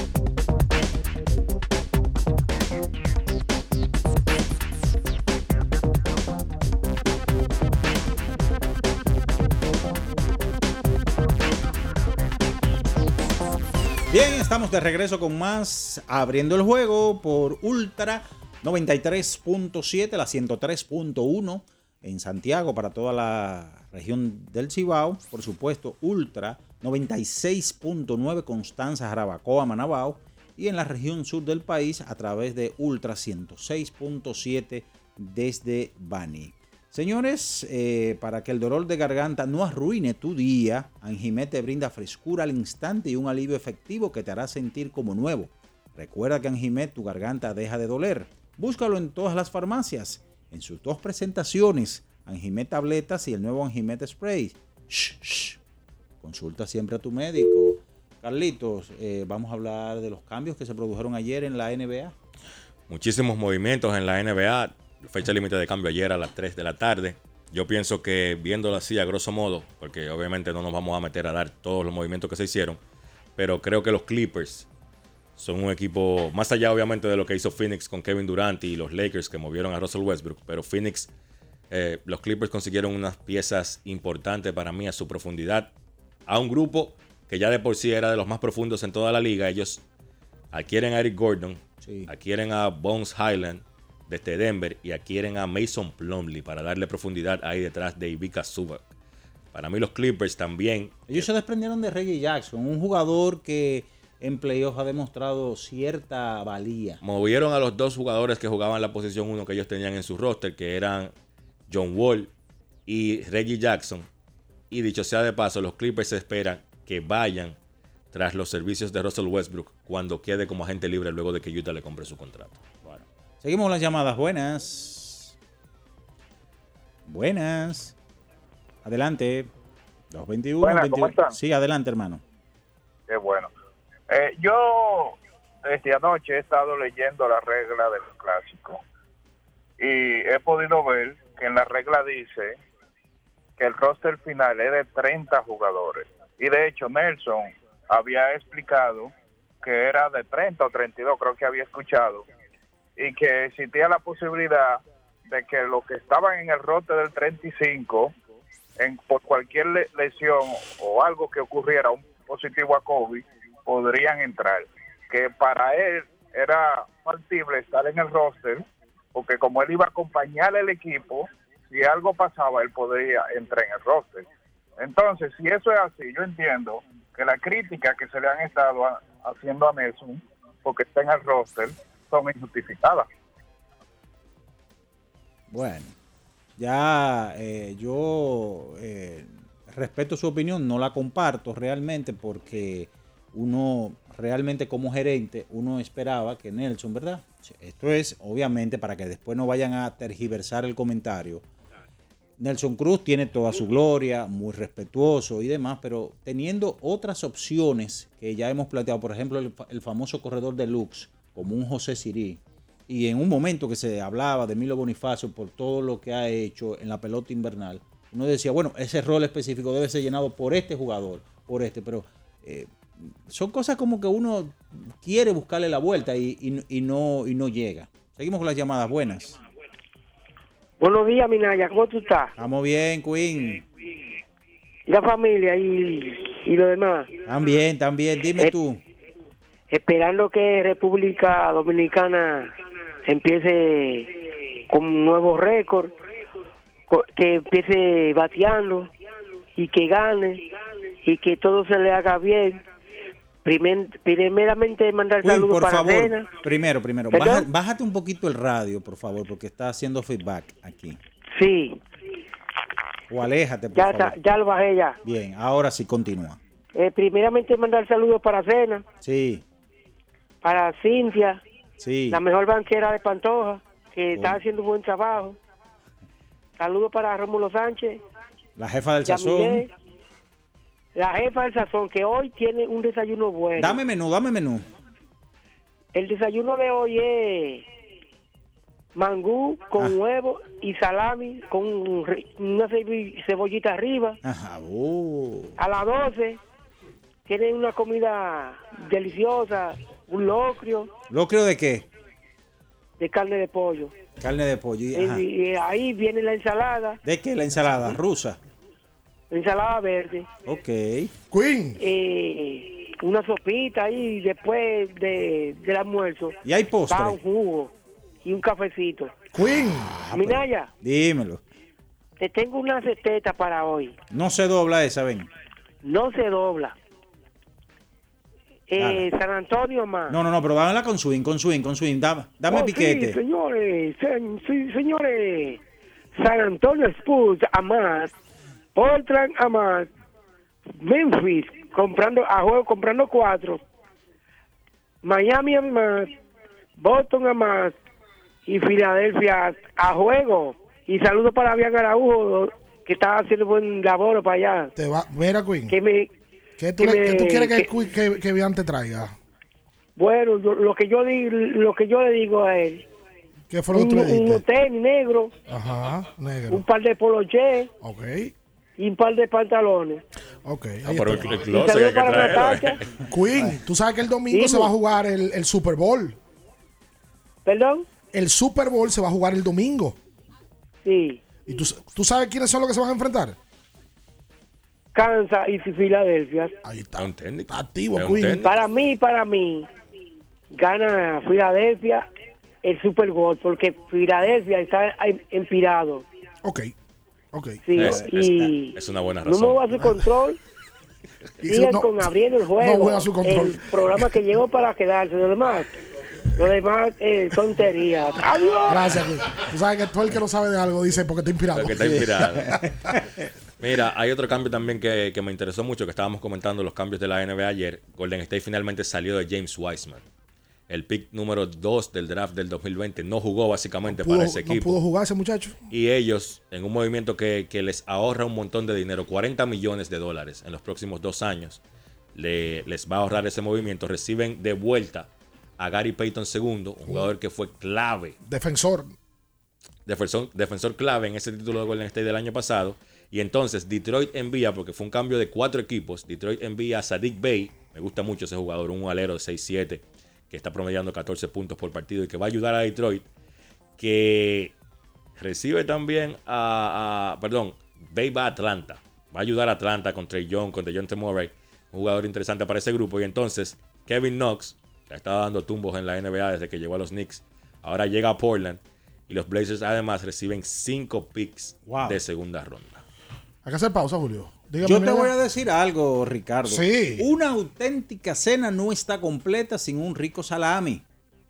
Speaker 2: Bien, estamos de regreso con más abriendo el juego por Ultra 93.7, la 103.1 en Santiago para toda la región del Cibao. Por supuesto, Ultra 96.9 Constanza, Jarabacoa, Manabao. Y en la región sur del país a través de Ultra 106.7 desde Bani. Señores, eh, para que el dolor de garganta no arruine tu día, Anjimet te brinda frescura al instante y un alivio efectivo que te hará sentir como nuevo. Recuerda que Anjimet tu garganta deja de doler. Búscalo en todas las farmacias, en sus dos presentaciones, Anjimet tabletas y el nuevo Anjimet spray. Shh, shh. Consulta siempre a tu médico. Carlitos, eh, vamos a hablar de los cambios que se produjeron ayer en la NBA.
Speaker 13: Muchísimos movimientos en la NBA fecha límite de cambio ayer a las 3 de la tarde. Yo pienso que viéndolo así a grosso modo, porque obviamente no nos vamos a meter a dar todos los movimientos que se hicieron, pero creo que los Clippers son un equipo, más allá obviamente de lo que hizo Phoenix con Kevin Durant y los Lakers que movieron a Russell Westbrook, pero Phoenix, eh, los Clippers consiguieron unas piezas importantes para mí a su profundidad, a un grupo que ya de por sí era de los más profundos en toda la liga. Ellos adquieren a Eric Gordon, adquieren a Bones Highland, desde Denver y adquieren a Mason Plumley para darle profundidad ahí detrás de Ivica Zubac. Para mí los Clippers también.
Speaker 2: Ellos se desprendieron de Reggie Jackson, un jugador que en playoffs ha demostrado cierta valía.
Speaker 13: Movieron a los dos jugadores que jugaban la posición 1 que ellos tenían en su roster, que eran John Wall y Reggie Jackson. Y dicho sea de paso, los Clippers esperan que vayan tras los servicios de Russell Westbrook cuando quede como agente libre luego de que Utah le compre su contrato.
Speaker 2: Seguimos las llamadas. Buenas. Buenas. Adelante. 221.
Speaker 35: Buenas, ¿cómo están?
Speaker 2: Sí, adelante, hermano.
Speaker 35: Qué bueno. Eh, yo desde anoche he estado leyendo la regla del clásico y he podido ver que en la regla dice que el roster final es de 30 jugadores. Y de hecho Nelson había explicado que era de 30 o 32, creo que había escuchado, y que existía la posibilidad de que los que estaban en el rote del 35, en, por cualquier lesión o algo que ocurriera, un positivo a COVID, podrían entrar. Que para él era factible estar en el roster, porque como él iba a acompañar al equipo, si algo pasaba, él podría entrar en el roster. Entonces, si eso es así, yo entiendo que la crítica que se le han estado haciendo a Nelson, porque está en el roster, son injustificadas.
Speaker 2: Bueno, ya eh, yo eh, respeto su opinión, no la comparto realmente porque uno realmente como gerente, uno esperaba que Nelson, ¿verdad? Esto es obviamente para que después no vayan a tergiversar el comentario. Nelson Cruz tiene toda su gloria, muy respetuoso y demás, pero teniendo otras opciones que ya hemos planteado, por ejemplo, el, fa- el famoso corredor de Lux, como un José Sirí, y en un momento que se hablaba de Milo Bonifacio por todo lo que ha hecho en la pelota invernal, uno decía, bueno, ese rol específico debe ser llenado por este jugador, por este, pero eh, son cosas como que uno quiere buscarle la vuelta y, y- y no, y no llega. Seguimos con las llamadas buenas.
Speaker 36: Buenos días, Minaya, ¿cómo tú estás?
Speaker 2: Estamos bien, Queen.
Speaker 36: ¿Y la familia y, y lo demás?
Speaker 2: También, también. Dime
Speaker 36: Eh,
Speaker 2: tú.
Speaker 36: Esperando que República Dominicana empiece con un nuevo récord, co- que empiece bateando y que gane y que todo se le haga bien. Primer- primeramente mandar saludos
Speaker 2: por
Speaker 36: para
Speaker 2: favor.
Speaker 36: Cena.
Speaker 2: Primero, primero. Baja- bájate un poquito el radio, por favor, porque está haciendo feedback aquí.
Speaker 36: Sí,
Speaker 2: O aléjate, por
Speaker 36: ya,
Speaker 2: favor.
Speaker 36: está- ya lo bajé ya.
Speaker 2: Bien, ahora sí continúa.
Speaker 36: Eh, primeramente mandar saludos para Cena,
Speaker 2: Sí,
Speaker 36: para Cintia,
Speaker 2: sí.
Speaker 36: la mejor banquera de Pantoja, que está haciendo un buen trabajo. Saludos para Rómulo Sánchez,
Speaker 2: La jefa del sazón.
Speaker 36: la jefa del sazón, que hoy tiene un desayuno bueno.
Speaker 2: Dame menú, dame menú.
Speaker 36: El desayuno de hoy es mangú con
Speaker 2: Ah.
Speaker 36: huevo y salami con una cebollita arriba.
Speaker 2: Ajá, oh.
Speaker 36: A las 12 tienen una comida deliciosa, un locrio
Speaker 2: ¿Locrio de qué?
Speaker 36: de carne de pollo.
Speaker 2: Carne de pollo. y-
Speaker 36: Y,
Speaker 2: ajá.
Speaker 36: y ahí viene la ensalada,
Speaker 2: ¿De qué? La ensalada rusa.
Speaker 36: la ensalada verde.
Speaker 2: Ok.
Speaker 12: Queen.
Speaker 36: eh, una sopita ahí después de, del almuerzo.
Speaker 2: ¿Y hay postre?
Speaker 36: Va un jugo y un cafecito.
Speaker 12: Queen.
Speaker 36: Minaya,
Speaker 2: Dímelo.
Speaker 36: te tengo una receta para hoy.
Speaker 2: No se dobla esa, ven.
Speaker 36: No se dobla. Eh. San Antonio más.
Speaker 2: No, no, no, pero dámela con swing, con swing, con swing. Dame, dame
Speaker 36: Oh,
Speaker 2: piquete.
Speaker 36: Sí, señores, se- sí, señores. San Antonio Spurs a más. Portland a más. Memphis comprando a juego comprando cuatro. Miami a más. Boston a más. Y Filadelfia a juego. Y saludos para Bian Araujo que está haciendo buen labor para allá.
Speaker 12: Te va, mira, Queen.
Speaker 36: Que me,
Speaker 12: ¿Qué tú,
Speaker 36: que
Speaker 12: le-
Speaker 36: me-
Speaker 12: qué tú quieres que,
Speaker 36: que-
Speaker 12: que, Bian te traiga?
Speaker 36: bueno, yo- lo que yo di- lo que yo le digo a él.
Speaker 12: ¿Qué fue lo que tú
Speaker 36: un,
Speaker 12: le diste?
Speaker 36: un tenis negro,
Speaker 12: Ajá, negro.
Speaker 36: un par de poloché
Speaker 12: Ok,
Speaker 36: y un par de pantalones.
Speaker 12: ok.
Speaker 13: Ah,
Speaker 12: ahí
Speaker 13: pero el, el que
Speaker 36: para
Speaker 13: eh.
Speaker 12: Queen, tú sabes que el domingo se va a jugar el, el Super Bowl.
Speaker 36: ¿Perdón?
Speaker 12: El Super Bowl se va a jugar el domingo.
Speaker 36: Sí.
Speaker 12: ¿Y tú, tú sabes quiénes son los que se van a enfrentar?
Speaker 36: Kansas y Filadelfia.
Speaker 12: Ahí
Speaker 13: está. un técnico.
Speaker 12: activo,
Speaker 13: Es un
Speaker 12: Queen.
Speaker 13: técnico.
Speaker 36: Para mí, para mí, gana Filadelfia el Super Bowl porque Filadelfia está inspirado.
Speaker 12: Ok, ok.
Speaker 36: Sí,
Speaker 13: Es, es-
Speaker 36: y
Speaker 13: es una buena
Speaker 36: no
Speaker 13: razón.
Speaker 36: me voy a su control. Sigan
Speaker 12: no-
Speaker 36: con abriendo el juego.
Speaker 12: no voy a su control.
Speaker 36: El programa que llegó para quedarse. Lo demás, lo demás eh, tonterías. Adiós.
Speaker 12: Gracias. Tú sabes que todo el que no sabe de algo dice porque está inspirado.
Speaker 13: Porque está inspirado. Mira, hay otro cambio también que, que me interesó mucho, que estábamos comentando los cambios de la NBA ayer. Golden State finalmente salió de James Wiseman. El pick número 2 del draft del 2020 no jugó básicamente
Speaker 12: Pudo-
Speaker 13: para ese
Speaker 12: no
Speaker 13: equipo.
Speaker 12: pudo jugar ese muchacho.
Speaker 13: Y ellos, en un movimiento que, que les ahorra un montón de dinero, 40 millones de dólares en los próximos dos años, le- les va a ahorrar ese movimiento. Reciben de vuelta a Gary Payton II, un jugador que fue clave
Speaker 12: Defensor.
Speaker 13: defensor, defensor clave en ese título de Golden State del año pasado. Y entonces Detroit envía, porque fue un cambio de cuatro equipos, Detroit envía a Sadiq Bey, me gusta mucho ese jugador, un alero de 6-7, que está promediando 14 puntos por partido y que va a ayudar a Detroit, que recibe también a, a- perdón, Bay va a Atlanta, va a ayudar a Atlanta con Trey Young, con DeJounte Murray, un jugador interesante para ese grupo. Y entonces Kevin Knox, que ha estado dando tumbos en la NBA desde que llegó a los Knicks, ahora llega a Portland y los Blazers además reciben cinco picks
Speaker 2: Wow.
Speaker 13: de segunda ronda.
Speaker 12: Hay que hacer pausa, Julio. Dígame,
Speaker 2: Yo te
Speaker 12: mira.
Speaker 2: voy a decir algo, Ricardo.
Speaker 12: Sí.
Speaker 2: Una auténtica cena no está completa sin un rico salami.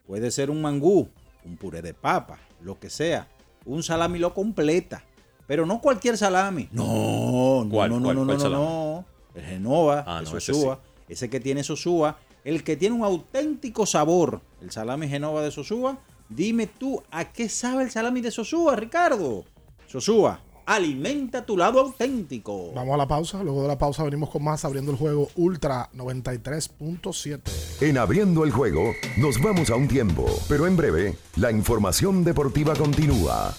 Speaker 2: Puede ser un mangú, un puré de papa, lo que sea. Un salami lo completa. Pero no cualquier salami. No, no,
Speaker 13: ¿Cuál,
Speaker 2: no, no,
Speaker 13: cuál,
Speaker 2: no,
Speaker 13: cuál
Speaker 2: no,
Speaker 13: salami?
Speaker 2: no. El Genova,
Speaker 13: Ah,
Speaker 2: el
Speaker 13: no, ese.
Speaker 2: Ese que tiene Sosúa. El que tiene un auténtico sabor. El salami Genova de Sosúa. Dime tú, ¿a qué sabe el salami de Sosúa, Ricardo? Sosúa. Alimenta tu lado auténtico.
Speaker 12: Vamos a la pausa. Luego de la pausa venimos con más abriendo el juego Ultra 93.7.
Speaker 1: En abriendo el juego, nos vamos a un tiempo, pero en breve, la información deportiva continúa.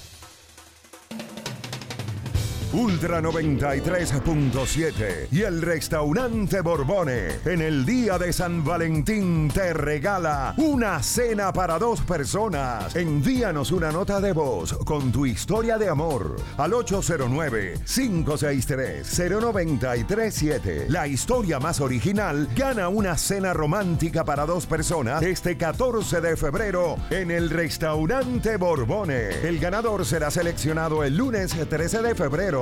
Speaker 1: Ultra 93.7 y el restaurante Borbone en el día de San Valentín te regala una cena para dos personas. Envíanos una nota de voz con tu historia de amor al 809-563-0937. La historia más original gana una cena romántica para dos personas este 14 de febrero en el restaurante Borbone. El ganador será seleccionado el lunes 13 de febrero.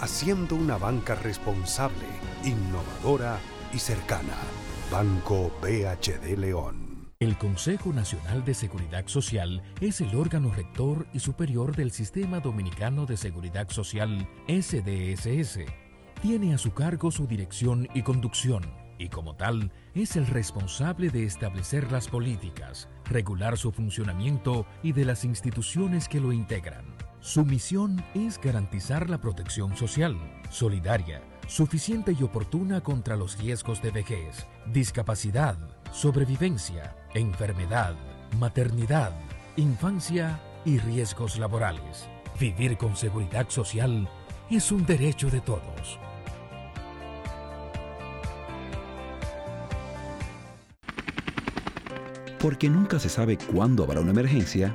Speaker 5: haciendo una banca responsable, innovadora y cercana. Banco BHD León.
Speaker 37: El Consejo Nacional de Seguridad Social es el órgano rector y superior del Sistema Dominicano de Seguridad Social, SDSS. Tiene a su cargo su dirección y conducción y como tal es el responsable de establecer las políticas, regular su funcionamiento y de las instituciones que lo integran. Su misión es garantizar la protección social, solidaria, suficiente y oportuna contra los riesgos de vejez, discapacidad, sobrevivencia, enfermedad, maternidad, infancia y riesgos laborales. Vivir con seguridad social es un derecho de todos.
Speaker 38: Porque nunca se sabe cuándo habrá una emergencia,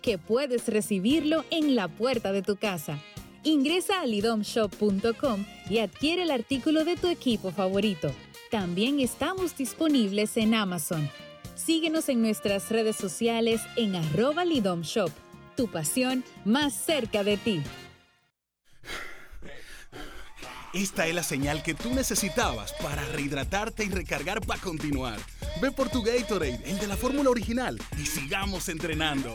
Speaker 16: que puedes recibirlo en la puerta de tu casa. Ingresa a lidomshop.com y adquiere el artículo de tu equipo favorito. También estamos disponibles en Amazon. Síguenos en nuestras redes sociales en arroba lidomshop. Tu pasión más cerca de ti.
Speaker 39: Esta es la señal que tú necesitabas para rehidratarte y recargar para continuar. Ve por tu Gatorade, el de la fórmula original, y sigamos entrenando.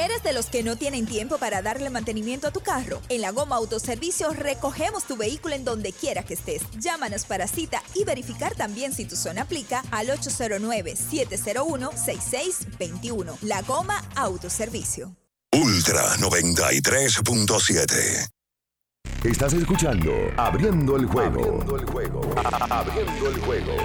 Speaker 34: ¿Eres de los que no tienen tiempo para darle mantenimiento a tu carro? En la Goma Autoservicio recogemos tu vehículo en donde quiera que estés. Llámanos para cita y verificar también si tu zona aplica al 809-701-6621. La Goma Autoservicio.
Speaker 3: Ultra 93.7.
Speaker 1: Estás escuchando Abriendo el juego. Abriendo el juego. Abriendo el juego.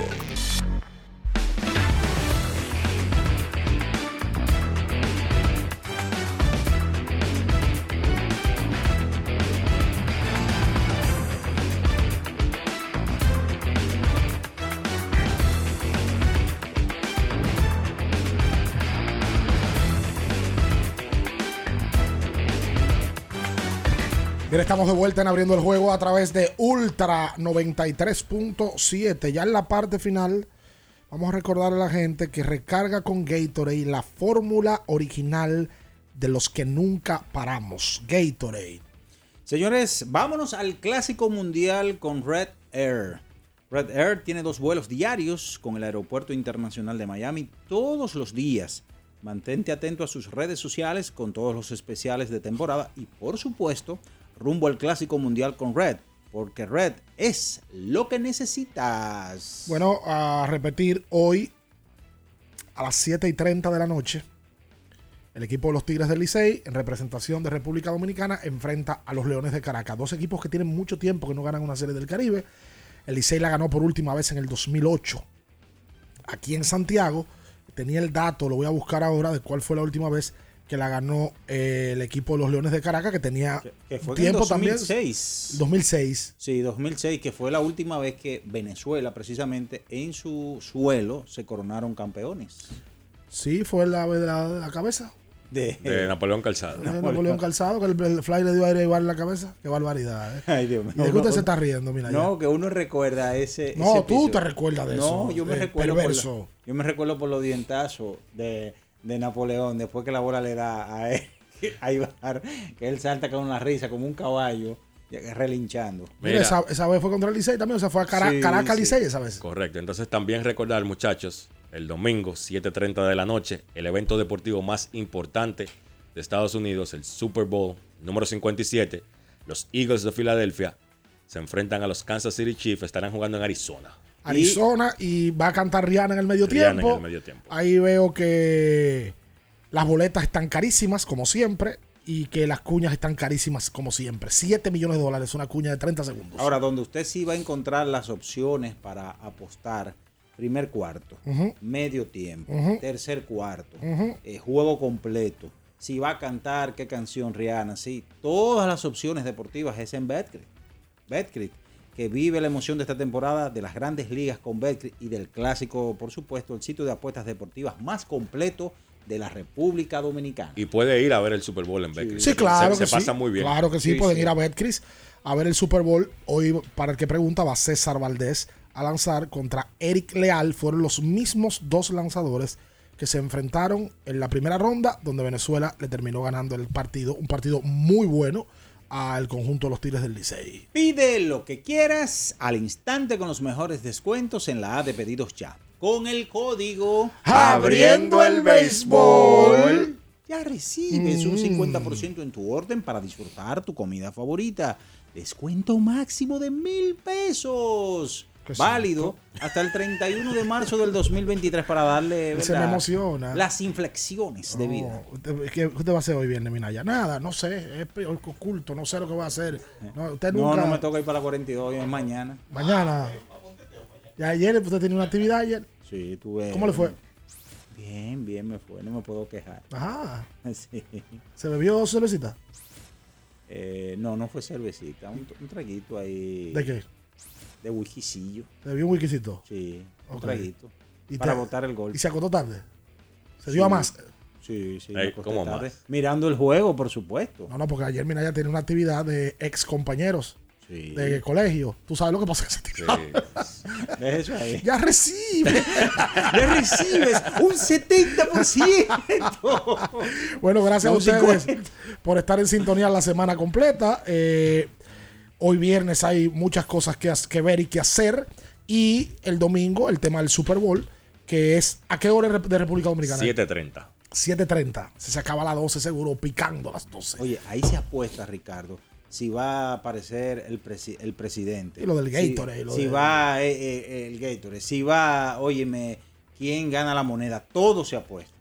Speaker 12: Estamos de vuelta en abriendo el juego a través de Ultra 93.7. Ya en la parte final, vamos a recordar a la gente que recarga con Gatorade la fórmula original de los que nunca paramos. Gatorade.
Speaker 2: Señores, vámonos al clásico mundial con Red Air. Red Air tiene dos vuelos diarios con el Aeropuerto Internacional de Miami todos los días. Mantente atento a sus redes sociales con todos los especiales de temporada y por supuesto rumbo al Clásico Mundial con Red, porque Red es lo que necesitas.
Speaker 12: Bueno, a repetir, hoy a las 7 y 30 de la noche, el equipo de los Tigres del Licey, en representación de República Dominicana, enfrenta a los Leones de Caracas. Dos equipos que tienen mucho tiempo que no ganan una serie del Caribe. El Licey la ganó por última vez en el 2008. Aquí en Santiago, tenía el dato, lo voy a buscar ahora, de cuál fue la última vez que la ganó eh, el equipo de los Leones de Caracas, que tenía
Speaker 2: que fue
Speaker 12: tiempo
Speaker 2: en 2006.
Speaker 12: también. 2006.
Speaker 2: Sí, 2006, que fue la última vez que Venezuela, precisamente en su suelo, se coronaron campeones.
Speaker 12: Sí, fue la de la, de la cabeza.
Speaker 2: De,
Speaker 13: De Napoleón Calzado.
Speaker 12: De Napoleón Calzado, que el, el fly le dio aire igual en la cabeza. Qué barbaridad. ¿eh?
Speaker 2: Ay, Dios mío.
Speaker 12: ¿Y de qué
Speaker 2: No,
Speaker 12: usted se está riendo? Mira,
Speaker 2: No,
Speaker 12: ya.
Speaker 2: que uno recuerda ese.
Speaker 12: No,
Speaker 2: ese
Speaker 12: tú
Speaker 2: episodio.
Speaker 12: te recuerdas de eso,
Speaker 2: No, yo me
Speaker 12: eh,
Speaker 2: recuerdo. Por
Speaker 12: perverso.
Speaker 2: la- yo me recuerdo por los dientazos de, de Napoleón, después que la bola le da a él, a Ibar, que él salta con una risa, como un caballo, relinchando.
Speaker 12: Mira, esa, esa vez fue contra el Licey también, o sea, fue a Cara-
Speaker 2: Sí,
Speaker 12: Caracas
Speaker 2: sí.
Speaker 12: Licey esa vez.
Speaker 13: Correcto. Entonces también recordar, muchachos, el domingo, 7.30 de la noche, el evento deportivo más importante de Estados Unidos, el Super Bowl número 57, los Eagles de Filadelfia se enfrentan a los Kansas City Chiefs, estarán jugando en Arizona.
Speaker 12: Arizona y va a cantar Rihanna en el medio
Speaker 13: Rihanna en
Speaker 12: tiempo.
Speaker 13: el medio tiempo.
Speaker 12: Ahí veo que las boletas están carísimas, como siempre, y que las cuñas están carísimas, como siempre. 7 millones de dólares, una cuña de 30 segundos.
Speaker 2: Ahora, donde usted sí va a encontrar las opciones para apostar, primer cuarto, medio tiempo, tercer cuarto, eh, juego completo, si va a cantar, qué canción Rihanna, sí, todas las opciones deportivas es en Betcrit. Betcrit, que vive la emoción de esta temporada de las grandes ligas con Betcrit y del clásico, por supuesto, el sitio de apuestas deportivas más completo de la República Dominicana.
Speaker 13: Y puede ir a ver el Super Bowl en Betcris.
Speaker 12: Sí, claro
Speaker 13: se,
Speaker 12: que
Speaker 13: se
Speaker 12: sí.
Speaker 13: pasa muy bien.
Speaker 12: Claro que sí, pueden ir a Betcris a ver el Super Bowl. Hoy, para el que pregunta, va César Valdés a lanzar contra Eric Leal. Fueron los mismos dos lanzadores que se enfrentaron en la primera ronda, donde Venezuela le terminó ganando el partido. Un partido muy bueno al conjunto de los Tigres del Licey.
Speaker 2: Pide lo que quieras al instante con los mejores descuentos en la A de pedidos ya. Con el código
Speaker 12: Abriendo el béisbol.
Speaker 2: Ya recibes un
Speaker 12: Mm.
Speaker 2: 50% en tu orden para disfrutar tu comida favorita. Descuento máximo de mil pesos. Válido hasta el 31 de marzo del 2023 para darle
Speaker 12: Se me
Speaker 2: ¿verdad?
Speaker 12: emociona.
Speaker 2: las inflexiones de vida.
Speaker 12: ¿Qué usted va a hacer hoy viernes, Minaya? Nada, no sé, es oculto, no sé lo que va a hacer. No, usted
Speaker 2: No,
Speaker 12: nunca.
Speaker 2: no me toca ir para la 42, hoy es mañana.
Speaker 12: Mañana. Y ayer usted tenía una actividad ayer.
Speaker 2: Sí, tuve.
Speaker 12: ¿Cómo le fue?
Speaker 2: Bien, bien me fue, no me puedo quejar.
Speaker 12: Ajá.
Speaker 2: Sí.
Speaker 12: ¿Se bebió dos cervecitas?
Speaker 2: Eh, no, no fue cervecita, un, un traguito ahí.
Speaker 12: ¿De qué?
Speaker 2: De whiskycillo.
Speaker 12: ¿Se bebió un whiskycito?
Speaker 2: Sí, un
Speaker 12: Ok.
Speaker 2: traguito.
Speaker 12: ¿Y
Speaker 2: para
Speaker 12: te-
Speaker 2: botar el gol.
Speaker 12: ¿Y se acostó tarde? ¿Se dio a más?
Speaker 2: Sí, sí.
Speaker 13: Ey, ¿cómo
Speaker 2: tarde.
Speaker 13: más?
Speaker 2: Mirando el juego, por supuesto.
Speaker 12: No, no, porque ayer Minaya tenía una actividad de ex compañeros
Speaker 2: Sí.
Speaker 12: de colegio. Tú sabes lo que pasa.
Speaker 2: Deja eso ahí.
Speaker 12: Ya recibe.
Speaker 2: Ya recibes un 70%.
Speaker 12: Bueno, gracias
Speaker 2: No,
Speaker 12: a ustedes
Speaker 2: 50.
Speaker 12: por estar en sintonía la semana completa. Eh, hoy viernes hay muchas cosas que, has- que ver y que hacer. Y el domingo, el tema del Super Bowl, que es ¿a qué hora de República Dominicana?
Speaker 13: 7.30.
Speaker 12: 7.30. Se, se acaba a las 12 seguro, picando a las 12.
Speaker 2: Oye, ahí se apuesta, Ricardo, si va a aparecer el, presi- el presidente.
Speaker 12: Y lo del
Speaker 2: Si-
Speaker 12: Gatorade,
Speaker 2: Si,
Speaker 12: lo de-
Speaker 2: va eh, eh, el Gatorade. Si va, óyeme, quién gana la moneda. Todo se apuesta.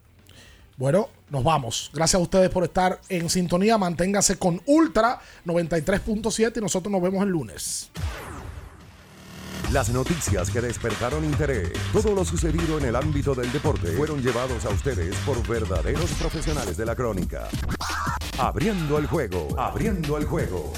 Speaker 12: Bueno, nos vamos. Gracias a ustedes por estar en sintonía. Manténgase con Ultra 93.7 y nosotros nos vemos el lunes.
Speaker 1: Las noticias que despertaron interés, todo lo sucedido en el ámbito del deporte, fueron llevados a ustedes por verdaderos profesionales de la crónica. Abriendo el juego, abriendo el juego.